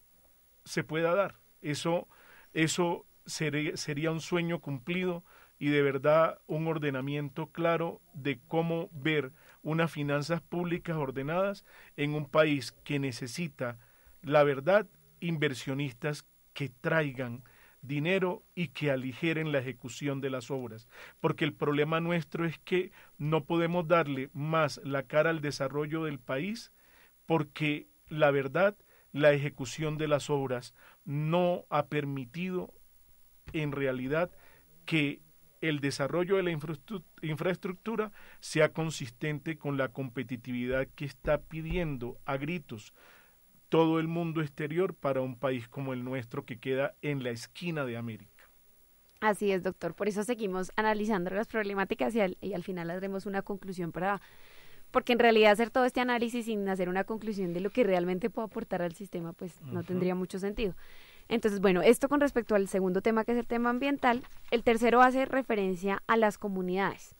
se pueda dar. Eso, eso sería, un sueño cumplido y de verdad un ordenamiento claro de cómo ver unas finanzas públicas ordenadas en un país que necesita, la verdad, inversionistas que traigan dinero y que aligeren la ejecución de las obras. Porque el problema nuestro es que no podemos darle más la cara al desarrollo del país porque la verdad, la ejecución de las obras no ha permitido en realidad que el desarrollo de la infraestructura sea consistente con la competitividad que está pidiendo a gritos todo el mundo exterior para un país como el nuestro que queda en la esquina de América. Así es, doctor. Por eso seguimos analizando las problemáticas y al, y al final haremos una conclusión para... Porque en realidad hacer todo este análisis sin hacer una conclusión de lo que realmente puede aportar al sistema, pues no tendría mucho sentido. Entonces, bueno, esto con respecto al segundo tema, que es el tema ambiental. El tercero hace referencia a las comunidades.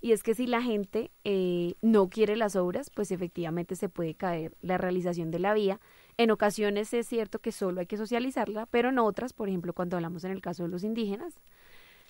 Y es que si la gente eh, no quiere las obras, pues efectivamente se puede caer la realización de la vía. En ocasiones es cierto que solo hay que socializarla, pero en otras, por ejemplo, cuando hablamos en el caso de los indígenas,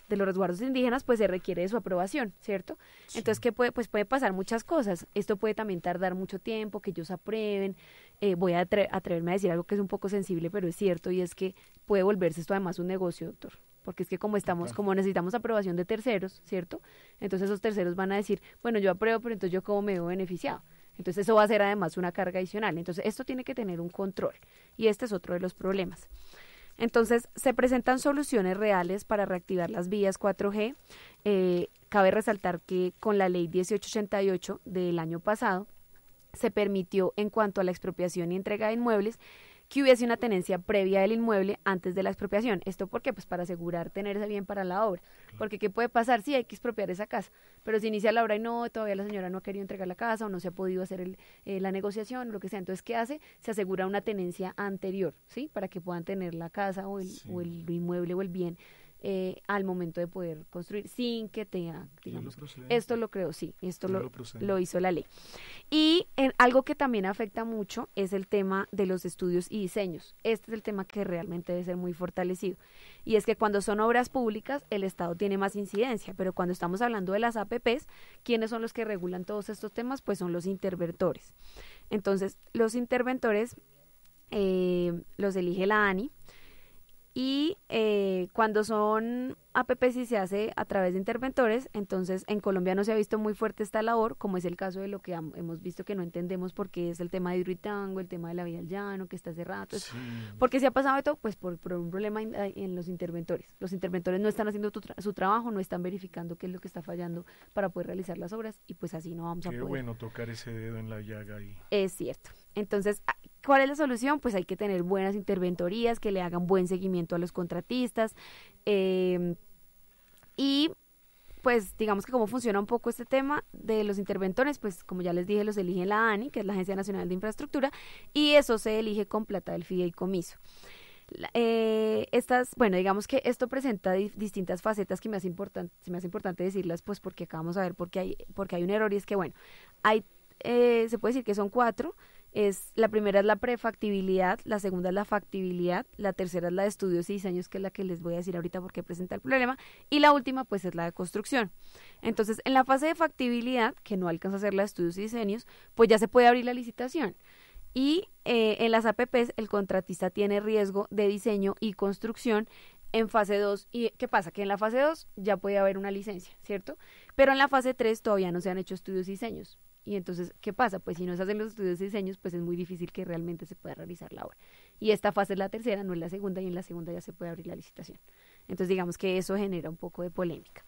de los resguardos indígenas, pues se requiere de su aprobación, ¿cierto? Sí. Entonces, ¿qué puede? Pues puede pasar muchas cosas. Esto puede también tardar mucho tiempo, que ellos aprueben. Eh, voy a atre atreverme a decir algo que es un poco sensible, pero es cierto, y es que puede volverse esto además un negocio, doctor. Porque es que como estamos, claro. como necesitamos aprobación de terceros, ¿cierto? Entonces esos terceros van a decir, bueno, yo apruebo, pero entonces yo cómo me veo beneficiado. Entonces eso va a ser además una carga adicional. Entonces esto tiene que tener un control. Y este es otro de los problemas. Entonces, se presentan soluciones reales para reactivar las vías 4G. Eh, cabe resaltar que con la ley 1888 del año pasado se permitió en cuanto a la expropiación y entrega de inmuebles que hubiese una tenencia previa del inmueble antes de la expropiación. ¿Esto por qué? Pues para asegurar tener ese bien para la obra. Porque ¿qué puede pasar? Sí, hay que expropiar esa casa, pero si inicia la obra y no, todavía la señora no ha querido entregar la casa o no se ha podido hacer el, eh, la negociación o lo que sea. Entonces, ¿qué hace? Se asegura una tenencia anterior, ¿sí? Para que puedan tener la casa o el, o el inmueble o el bien eh, al momento de poder construir sin que tenga, digamos, esto lo creo, sí, esto lo, lo, hizo la ley. Y en, algo que también afecta mucho es el tema de los estudios y diseños. Este es el tema que realmente debe ser muy fortalecido. Y es que cuando son obras públicas, el Estado tiene más incidencia, pero cuando estamos hablando de las APPs, ¿quiénes son los que regulan todos estos temas? Pues son los interventores. Entonces, los interventores eh, los elige la ANI y eh, cuando son APPs y se hace a través de interventores, entonces en Colombia no se ha visto muy fuerte esta labor, como es el caso de lo que hemos visto que no entendemos porque es el tema de Hidroitango, el tema de la vía al llano, que está cerrado. porque se ha pasado esto? Pues por, un problema en, los interventores. Los interventores no están haciendo su trabajo, no están verificando qué es lo que está fallando para poder realizar las obras y pues así no vamos a poder. Qué bueno tocar ese dedo en la llaga ahí. Es cierto. Entonces, ¿Cuál es la solución? Pues hay que tener buenas interventorías que le hagan buen seguimiento a los contratistas. Eh, y pues digamos que cómo funciona un poco este tema de los interventores, pues como ya les dije, los elige la ANI, que es la Agencia Nacional de Infraestructura, y eso se elige con plata del fideicomiso. Eh, estas, bueno, digamos que esto presenta distintas facetas que me hace importante, me hace importante decirlas, pues porque acabamos a ver porque hay, porque hay un error y es que bueno, hay, eh, se puede decir que son cuatro, es la primera es la prefactibilidad, la segunda es la factibilidad, la tercera es la de estudios y diseños, que es la que les voy a decir ahorita porque presenta el problema, y la última pues es la de construcción. Entonces, en la fase de factibilidad, que no alcanza a ser la de estudios y diseños, pues ya se puede abrir la licitación. Y eh, en las APPs el contratista tiene riesgo de diseño y construcción en fase 2. ¿Y qué pasa? Que en la fase 2 ya puede haber una licencia, ¿cierto? Pero en la fase 3 todavía no se han hecho estudios y diseños. Y entonces, ¿qué pasa? Pues si no se hacen los estudios de diseños, pues es muy difícil que realmente se pueda realizar la obra. Y esta fase es la tercera, no es la segunda, y en la segunda ya se puede abrir la licitación. Entonces, digamos que eso genera un poco de polémica.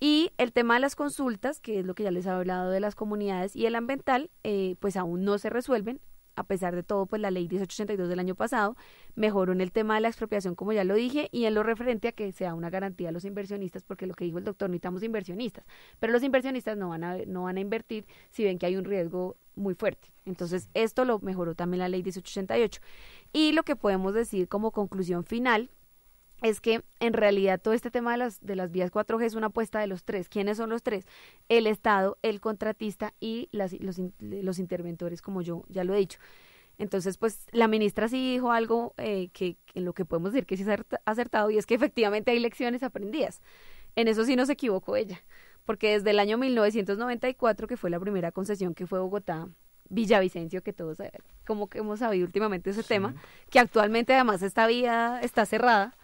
Y el tema de las consultas, que es lo que ya les he hablado de las comunidades, y el ambiental, eh, pues aún no se resuelven a pesar de todo, pues la ley 1882 del año pasado mejoró en el tema de la expropiación, como ya lo dije, y en lo referente a que sea una garantía a los inversionistas, porque lo que dijo el doctor, necesitamos inversionistas, pero los inversionistas no van a, no van a invertir si ven que hay un riesgo muy fuerte. Entonces, esto lo mejoró también la ley 1888. Y lo que podemos decir como conclusión final es que en realidad todo este tema de las, de las vías 4G es una apuesta de los tres. ¿Quiénes son los tres? El Estado, el contratista y las, los, los interventores, como yo ya lo he dicho. Entonces, pues la ministra sí dijo algo eh, que en lo que podemos decir que sí es acertado y es que efectivamente hay lecciones aprendidas. En eso sí no se equivocó ella, porque desde el año 1994, que fue la primera concesión que fue Bogotá, Villavicencio, que todos eh, como que hemos sabido últimamente ese tema, que actualmente además esta vía está cerrada,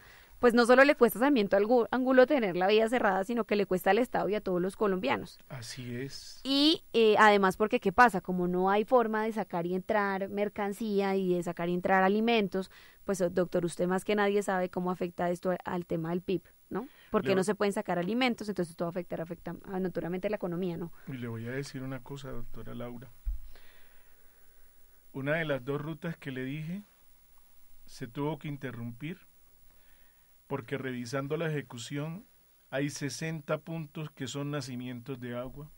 pues no solo le cuesta Sarmiento Ángulo tener la vía cerrada, sino que le cuesta al Estado y a todos los colombianos. Así es. Y eh, además porque, ¿qué pasa? Como no hay forma de sacar y entrar mercancía y de sacar y entrar alimentos, pues doctor, usted más que nadie sabe cómo afecta esto al tema del PIB, ¿no? Porque no se pueden sacar alimentos, entonces todo afecta, afecta naturalmente la economía, ¿no? Y le voy a decir una cosa, doctora Laura. Una de las dos rutas que le dije se tuvo que interrumpir porque revisando la ejecución hay 60 puntos que son nacimientos de agua.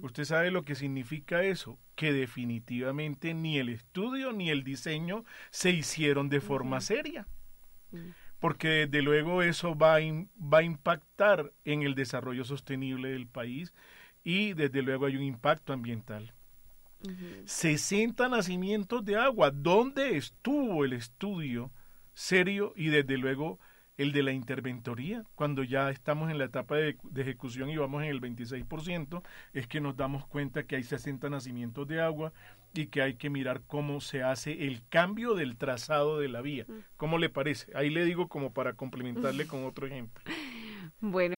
¿Usted sabe lo que significa eso? Que definitivamente ni el estudio ni el diseño se hicieron de forma seria. Porque desde luego eso va a, va a impactar en el desarrollo sostenible del país y desde luego hay un impacto ambiental. 60 nacimientos de agua. ¿Dónde estuvo el estudio serio y desde luego el de la interventoría, cuando ya estamos en la etapa de, ejecución y vamos en el 26%, es que nos damos cuenta que hay 60 nacimientos de agua y que hay que mirar cómo se hace el cambio del trazado de la vía. ¿Cómo le parece? Ahí le digo como para complementarle con otro ejemplo. Bueno.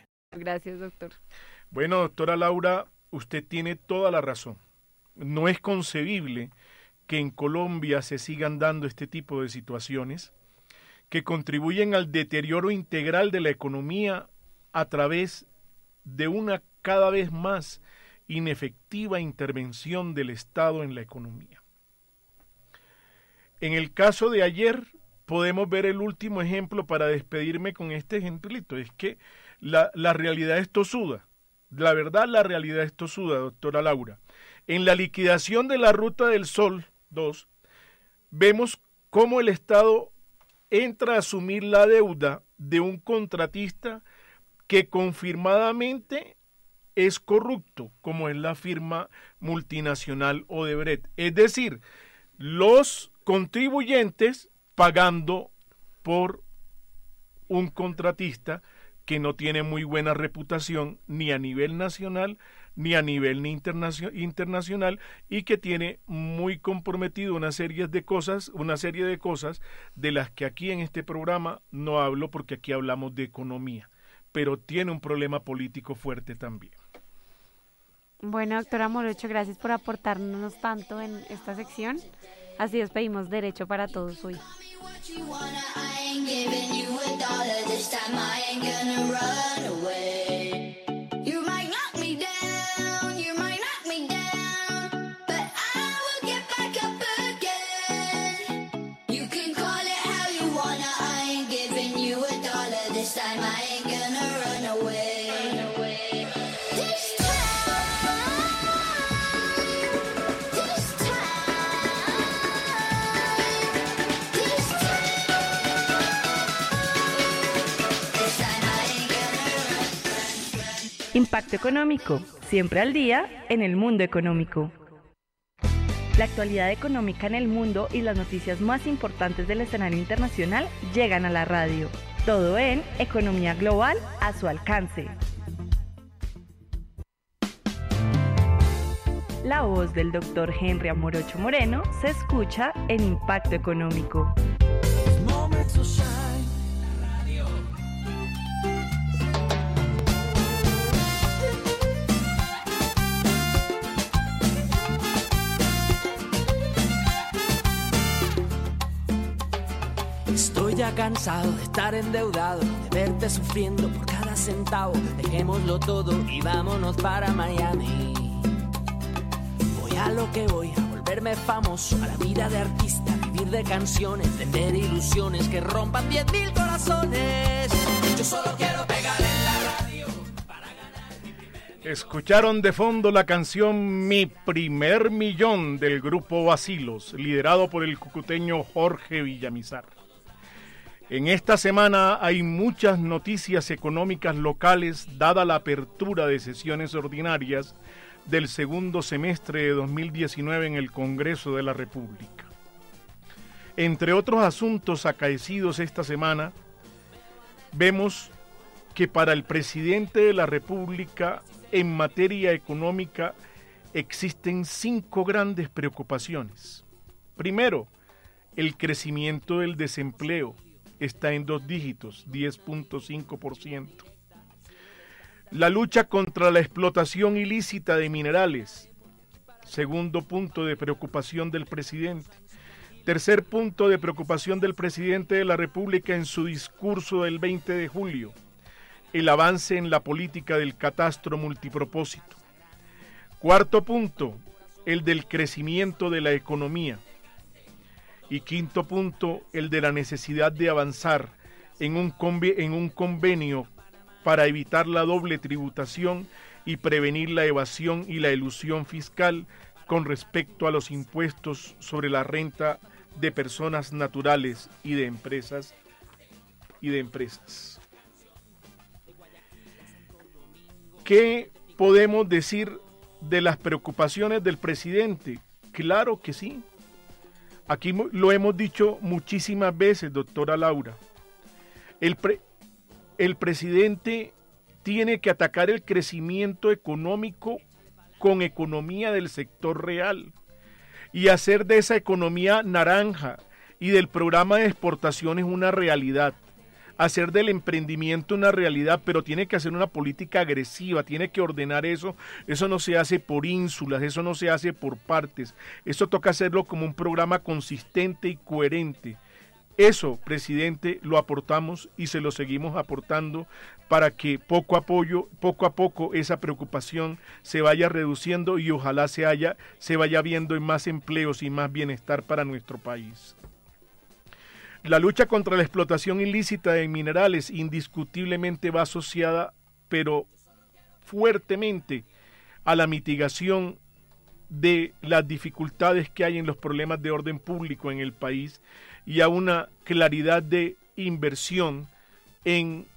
Gracias, doctor. Bueno, doctora Laura, usted tiene toda la razón. No es concebible que en Colombia se sigan dando este tipo de situaciones que contribuyen al deterioro integral de la economía a través de una cada vez más inefectiva intervención del Estado en la economía. En el caso de ayer podemos ver el último ejemplo para despedirme con este ejemplito. Es que la, realidad es tosuda. La verdad, la realidad es tosuda, doctora Laura. En la liquidación de la Ruta del Sol 2, vemos cómo el Estado entra a asumir la deuda de un contratista que confirmadamente es corrupto, como es la firma multinacional Odebrecht. Es decir, los contribuyentes pagando por un contratista que no tiene muy buena reputación ni a nivel nacional ni a nivel internacional y que tiene muy comprometido una serie de cosas, una serie de cosas de las que aquí en este programa no hablo porque aquí hablamos de economía, pero tiene un problema político fuerte también. Bueno, doctora Morocho, gracias por aportarnos tanto en esta sección. Así despedimos Derecho para Todos hoy. Impacto económico, siempre al día en el mundo económico. La actualidad económica en el mundo y las noticias más importantes del escenario internacional llegan a la radio. Todo en Economía Global a su alcance. La voz del doctor Henry Amorocho Moreno se escucha en Impacto Económico. Ya cansado de estar endeudado, de verte sufriendo por cada centavo. Dejémoslo todo y vámonos para Miami. Voy a lo que voy, a volverme famoso, a la vida de artista, vivir de canciones, vender ilusiones que rompan 10.000 corazones. Yo solo quiero pegar en la radio. Escucharon de fondo la canción Mi primer millón del grupo Basilos, liderado por el cucuteño Jorge Villamizar. En esta semana hay muchas noticias económicas locales dada la apertura de sesiones ordinarias del segundo semestre de 2019 en el Congreso de la República. Entre otros asuntos acaecidos esta semana, vemos que para el presidente de la República en materia económica existen cinco grandes preocupaciones. Primero, el crecimiento del desempleo está en dos dígitos, 10.5%. La lucha contra la explotación ilícita de minerales, segundo punto de preocupación del presidente. Tercer punto de preocupación del presidente de la República en su discurso del 20 de julio. el avance en la política del catastro multipropósito. Cuarto punto, el del crecimiento de la economía. Y quinto punto, el de la necesidad de avanzar en un, en un convenio para evitar la doble tributación y prevenir la evasión y la elusión fiscal con respecto a los impuestos sobre la renta de personas naturales y de empresas y de empresas. ¿Qué podemos decir de las preocupaciones del presidente? Claro que sí. Aquí lo hemos dicho muchísimas veces, doctora Laura. El, el presidente tiene que atacar el crecimiento económico con economía del sector real y hacer de esa economía naranja y del programa de exportaciones una realidad. Hacer del emprendimiento una realidad, pero tiene que hacer una política agresiva, tiene que ordenar eso. Eso no se hace por ínsulas, eso no se hace por partes. Eso toca hacerlo como un programa consistente y coherente. Eso, presidente, lo aportamos y se lo seguimos aportando para que poco a, poco, a poco esa preocupación se vaya reduciendo y ojalá se, haya, se vaya viendo en más empleos y más bienestar para nuestro país. La lucha contra la explotación ilícita de minerales indiscutiblemente va asociada, pero fuertemente, a la mitigación de las dificultades que hay en los problemas de orden público en el país y a una claridad de inversión en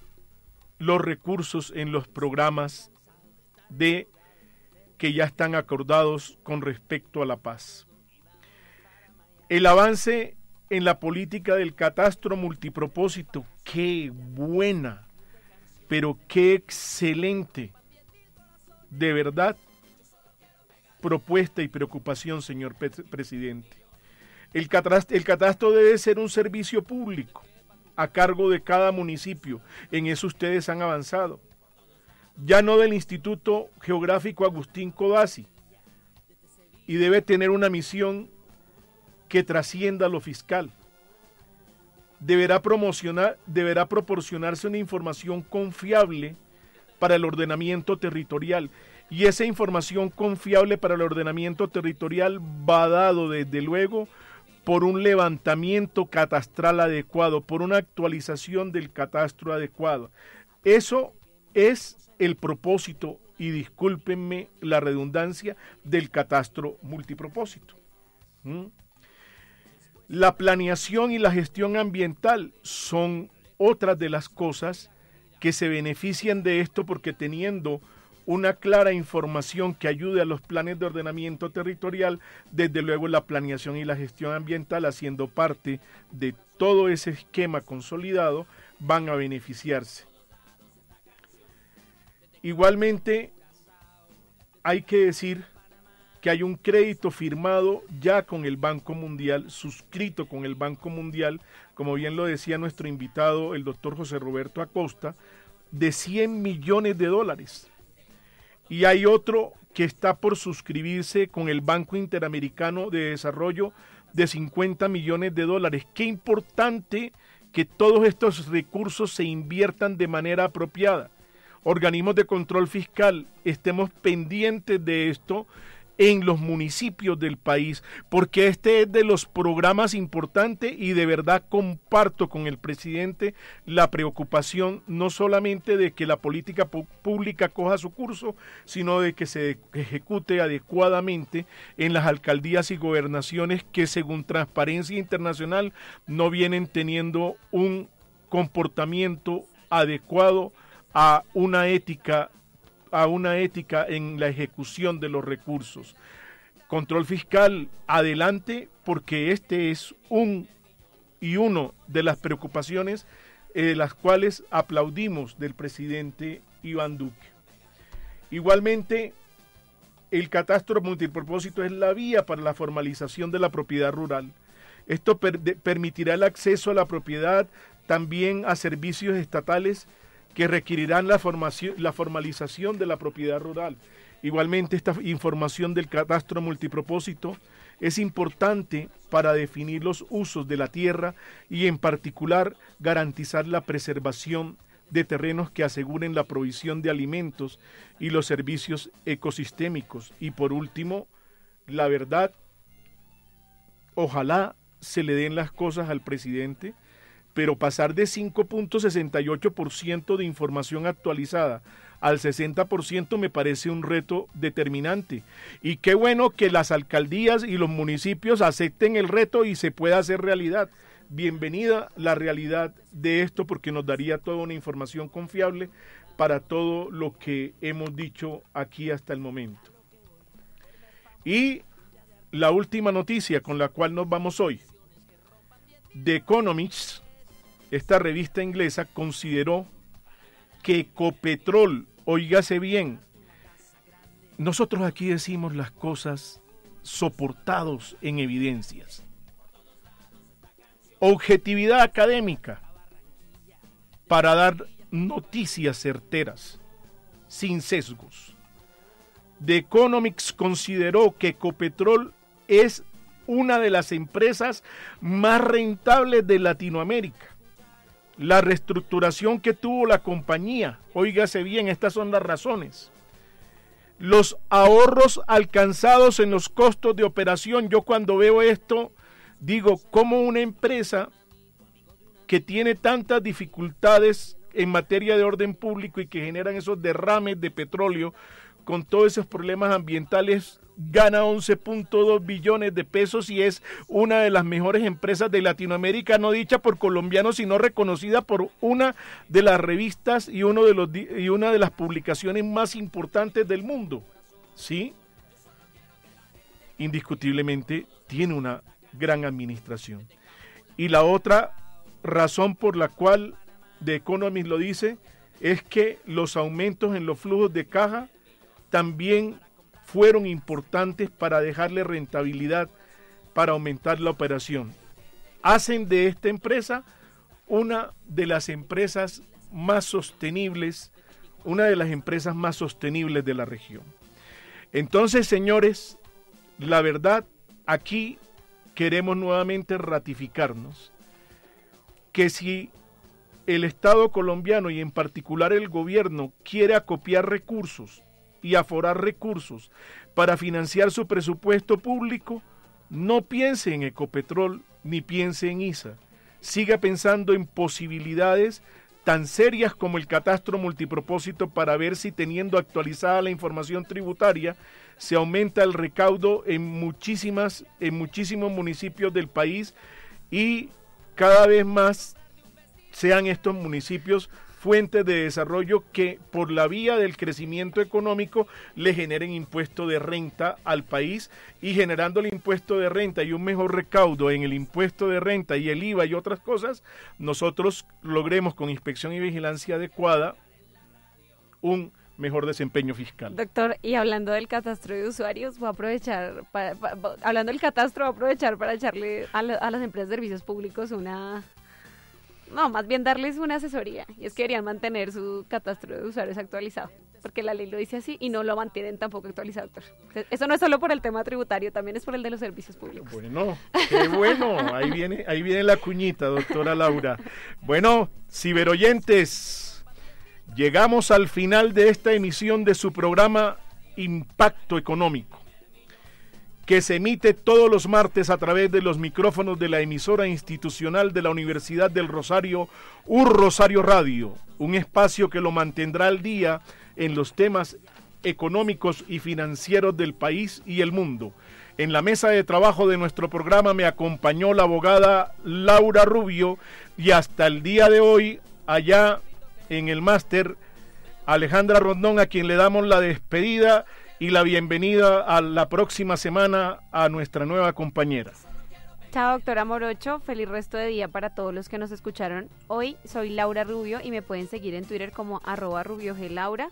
los recursos en los programas de que ya están acordados con respecto a la paz. El avance en la política del catastro multipropósito, qué buena, pero qué excelente, de verdad, propuesta y preocupación, señor presidente. El catastro, debe ser un servicio público a cargo de cada municipio. En eso ustedes han avanzado. Ya no del Instituto Geográfico Agustín Codazzi. Y debe tener una misión que trascienda lo fiscal. Deberá, promocionar, deberá proporcionarse una información confiable para el ordenamiento territorial. Y esa información confiable para el ordenamiento territorial va dado desde luego por un levantamiento catastral adecuado, por una actualización del catastro adecuado. Eso es el propósito, y discúlpenme la redundancia, del catastro multipropósito. ¿Mm? La planeación y la gestión ambiental son otras de las cosas que se benefician de esto porque teniendo una clara información que ayude a los planes de ordenamiento territorial, desde luego la planeación y la gestión ambiental haciendo parte de todo ese esquema consolidado, van a beneficiarse. Igualmente, hay que decir que hay un crédito firmado ya con el Banco Mundial, suscrito con el Banco Mundial, como bien lo decía nuestro invitado, el doctor José Roberto Acosta, de 100 millones de dólares y hay otro que está por suscribirse con el Banco Interamericano de Desarrollo de 50 millones de dólares. Qué importante que todos estos recursos se inviertan de manera apropiada. Organismos de control fiscal, estemos pendientes de esto en los municipios del país, porque este es de los programas importantes y de verdad comparto con el presidente la preocupación no solamente de que la política pública coja su curso, sino de que se ejecute adecuadamente en las alcaldías y gobernaciones que según Transparencia Internacional no vienen teniendo un comportamiento adecuado a una ética a una ética en la ejecución de los recursos. Control fiscal, adelante, porque este es un y uno de las preocupaciones eh, las cuales aplaudimos del presidente Iván Duque. Igualmente, el catastro multipropósito es la vía para la formalización de la propiedad rural. Esto permitirá el acceso a la propiedad también a servicios estatales que requerirán la, formación, la formalización de la propiedad rural. Igualmente, esta información del catastro multipropósito es importante para definir los usos de la tierra y en particular garantizar la preservación de terrenos que aseguren la provisión de alimentos y los servicios ecosistémicos. Y por último, la verdad, ojalá se le den las cosas al presidente, pero pasar de 5.68% de información actualizada al 60% me parece un reto determinante. Y qué bueno que las alcaldías y los municipios acepten el reto y se pueda hacer realidad. Bienvenida la realidad de esto porque nos daría toda una información confiable para todo lo que hemos dicho aquí hasta el momento. Y la última noticia con la cual nos vamos hoy. The Economist, esta revista inglesa, consideró que Ecopetrol, oígase bien, nosotros aquí decimos las cosas soportados en evidencias. Objetividad académica para dar noticias certeras, sin sesgos. The Economics consideró que Ecopetrol es una de las empresas más rentables de Latinoamérica. La reestructuración que tuvo la compañía, oígase bien, estas son las razones. Los ahorros alcanzados en los costos de operación, yo cuando veo esto, digo, ¿cómo una empresa que tiene tantas dificultades en materia de orden público y que generan esos derrames de petróleo con todos esos problemas ambientales gana 11.2 billones de pesos y es una de las mejores empresas de Latinoamérica, no dicha por colombianos, sino reconocida por una de las revistas y, uno de los, y una de las publicaciones más importantes del mundo. ¿Sí? Indiscutiblemente tiene una gran administración. Y la otra razón por la cual The Economist lo dice es que los aumentos en los flujos de caja también fueron importantes para dejarle rentabilidad para aumentar la operación. Hacen de esta empresa una de las empresas más sostenibles, una de las empresas más sostenibles de la región. Entonces, señores, la verdad, aquí queremos nuevamente ratificarnos que si el Estado colombiano y en particular el gobierno quiere acopiar recursos y aforar recursos para financiar su presupuesto público, no piense en Ecopetrol ni piense en ISA. Siga pensando en posibilidades tan serias como el catastro multipropósito para ver si teniendo actualizada la información tributaria se aumenta el recaudo en muchísimas en muchísimos municipios del país y cada vez más sean estos municipios fuentes de desarrollo que por la vía del crecimiento económico le generen impuesto de renta al país y generando el impuesto de renta y un mejor recaudo en el impuesto de renta y el IVA y otras cosas, nosotros logremos con inspección y vigilancia adecuada un mejor desempeño fiscal. Doctor, y hablando del catastro de usuarios, voy a aprovechar, para, hablando del catastro, voy a aprovechar para echarle a, a las empresas de servicios públicos una, no, más bien darles una asesoría. Y es que deberían mantener su catastro de usuarios actualizado. Porque la ley lo dice así y no lo mantienen tampoco actualizado, doctor. Eso no es solo por el tema tributario, también es por el de los servicios públicos. Bueno, qué bueno. Ahí viene, ahí viene la cuñita, doctora Laura. Bueno, ciberoyentes, llegamos al final de esta emisión de su programa Impacto Económico que se emite todos los martes a través de los micrófonos de la emisora institucional de la Universidad del Rosario, Un Rosario Radio, un espacio que lo mantendrá al día en los temas económicos y financieros del país y el mundo. En la mesa de trabajo de nuestro programa me acompañó la abogada Laura Rubio y hasta el día de hoy, allá en el máster, Alejandra Rondón, a quien le damos la despedida y la bienvenida a la próxima semana a nuestra nueva compañera. Chao, doctora Morocho. Feliz resto de día para todos los que nos escucharon hoy. Soy Laura Rubio y me pueden seguir en Twitter como arroba rubioglaura.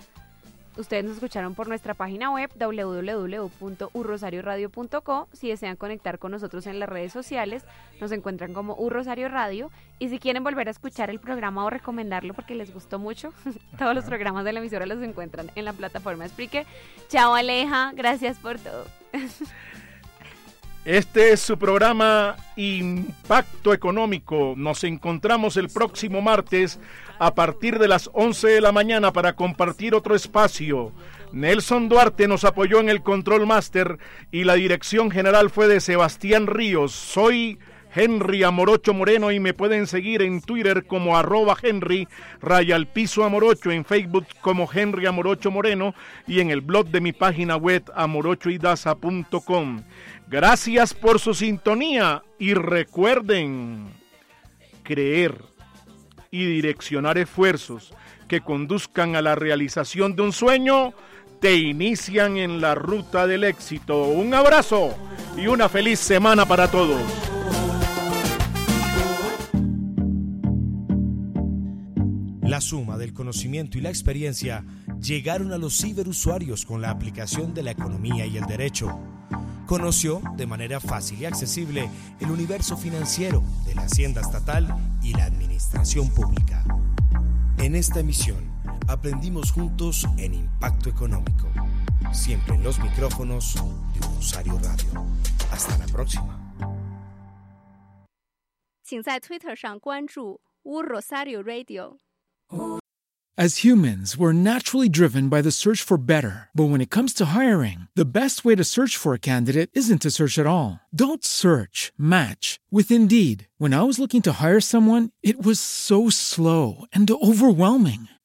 Ustedes nos escucharon por nuestra página web www.urrosarioradio.co. Si desean conectar con nosotros en las redes sociales, nos encuentran como Urrosario Radio. Y si quieren volver a escuchar el programa o recomendarlo porque les gustó mucho, todos los programas de la emisora los encuentran en la plataforma Spreaker. Chao Aleja, gracias por todo. Este es su programa Impacto Económico. Nos encontramos el próximo martes a partir de las 11 de la mañana para compartir otro espacio. Nelson Duarte nos apoyó en el Control Master y la dirección general fue de Sebastián Ríos. Soy Henry Amorocho Moreno y me pueden seguir en Twitter como arroba Henry raya al piso Amorocho, en Facebook como Henry Amorocho Moreno y en el blog de mi página web amorochoidaza.com. Gracias por su sintonía y recuerden creer y direccionar esfuerzos que conduzcan a la realización de un sueño te inician en la ruta del éxito. Un abrazo y una feliz semana para todos. La suma del conocimiento y la experiencia llegaron a los ciberusuarios con la aplicación de la economía y el derecho. Conoció de manera fácil y accesible el universo financiero de la hacienda estatal y la administración pública. En esta emisión aprendimos juntos en Impacto Económico, siempre en los micrófonos de un Rosario Radio. Hasta la próxima. 请在 Twitter 上关注乌 Rosario Radio。 As humans, we're naturally driven by the search for better. But when it comes to hiring, the best way to search for a candidate isn't to search at all. Don't search, match with Indeed. When I was looking to hire someone, it was so slow and overwhelming.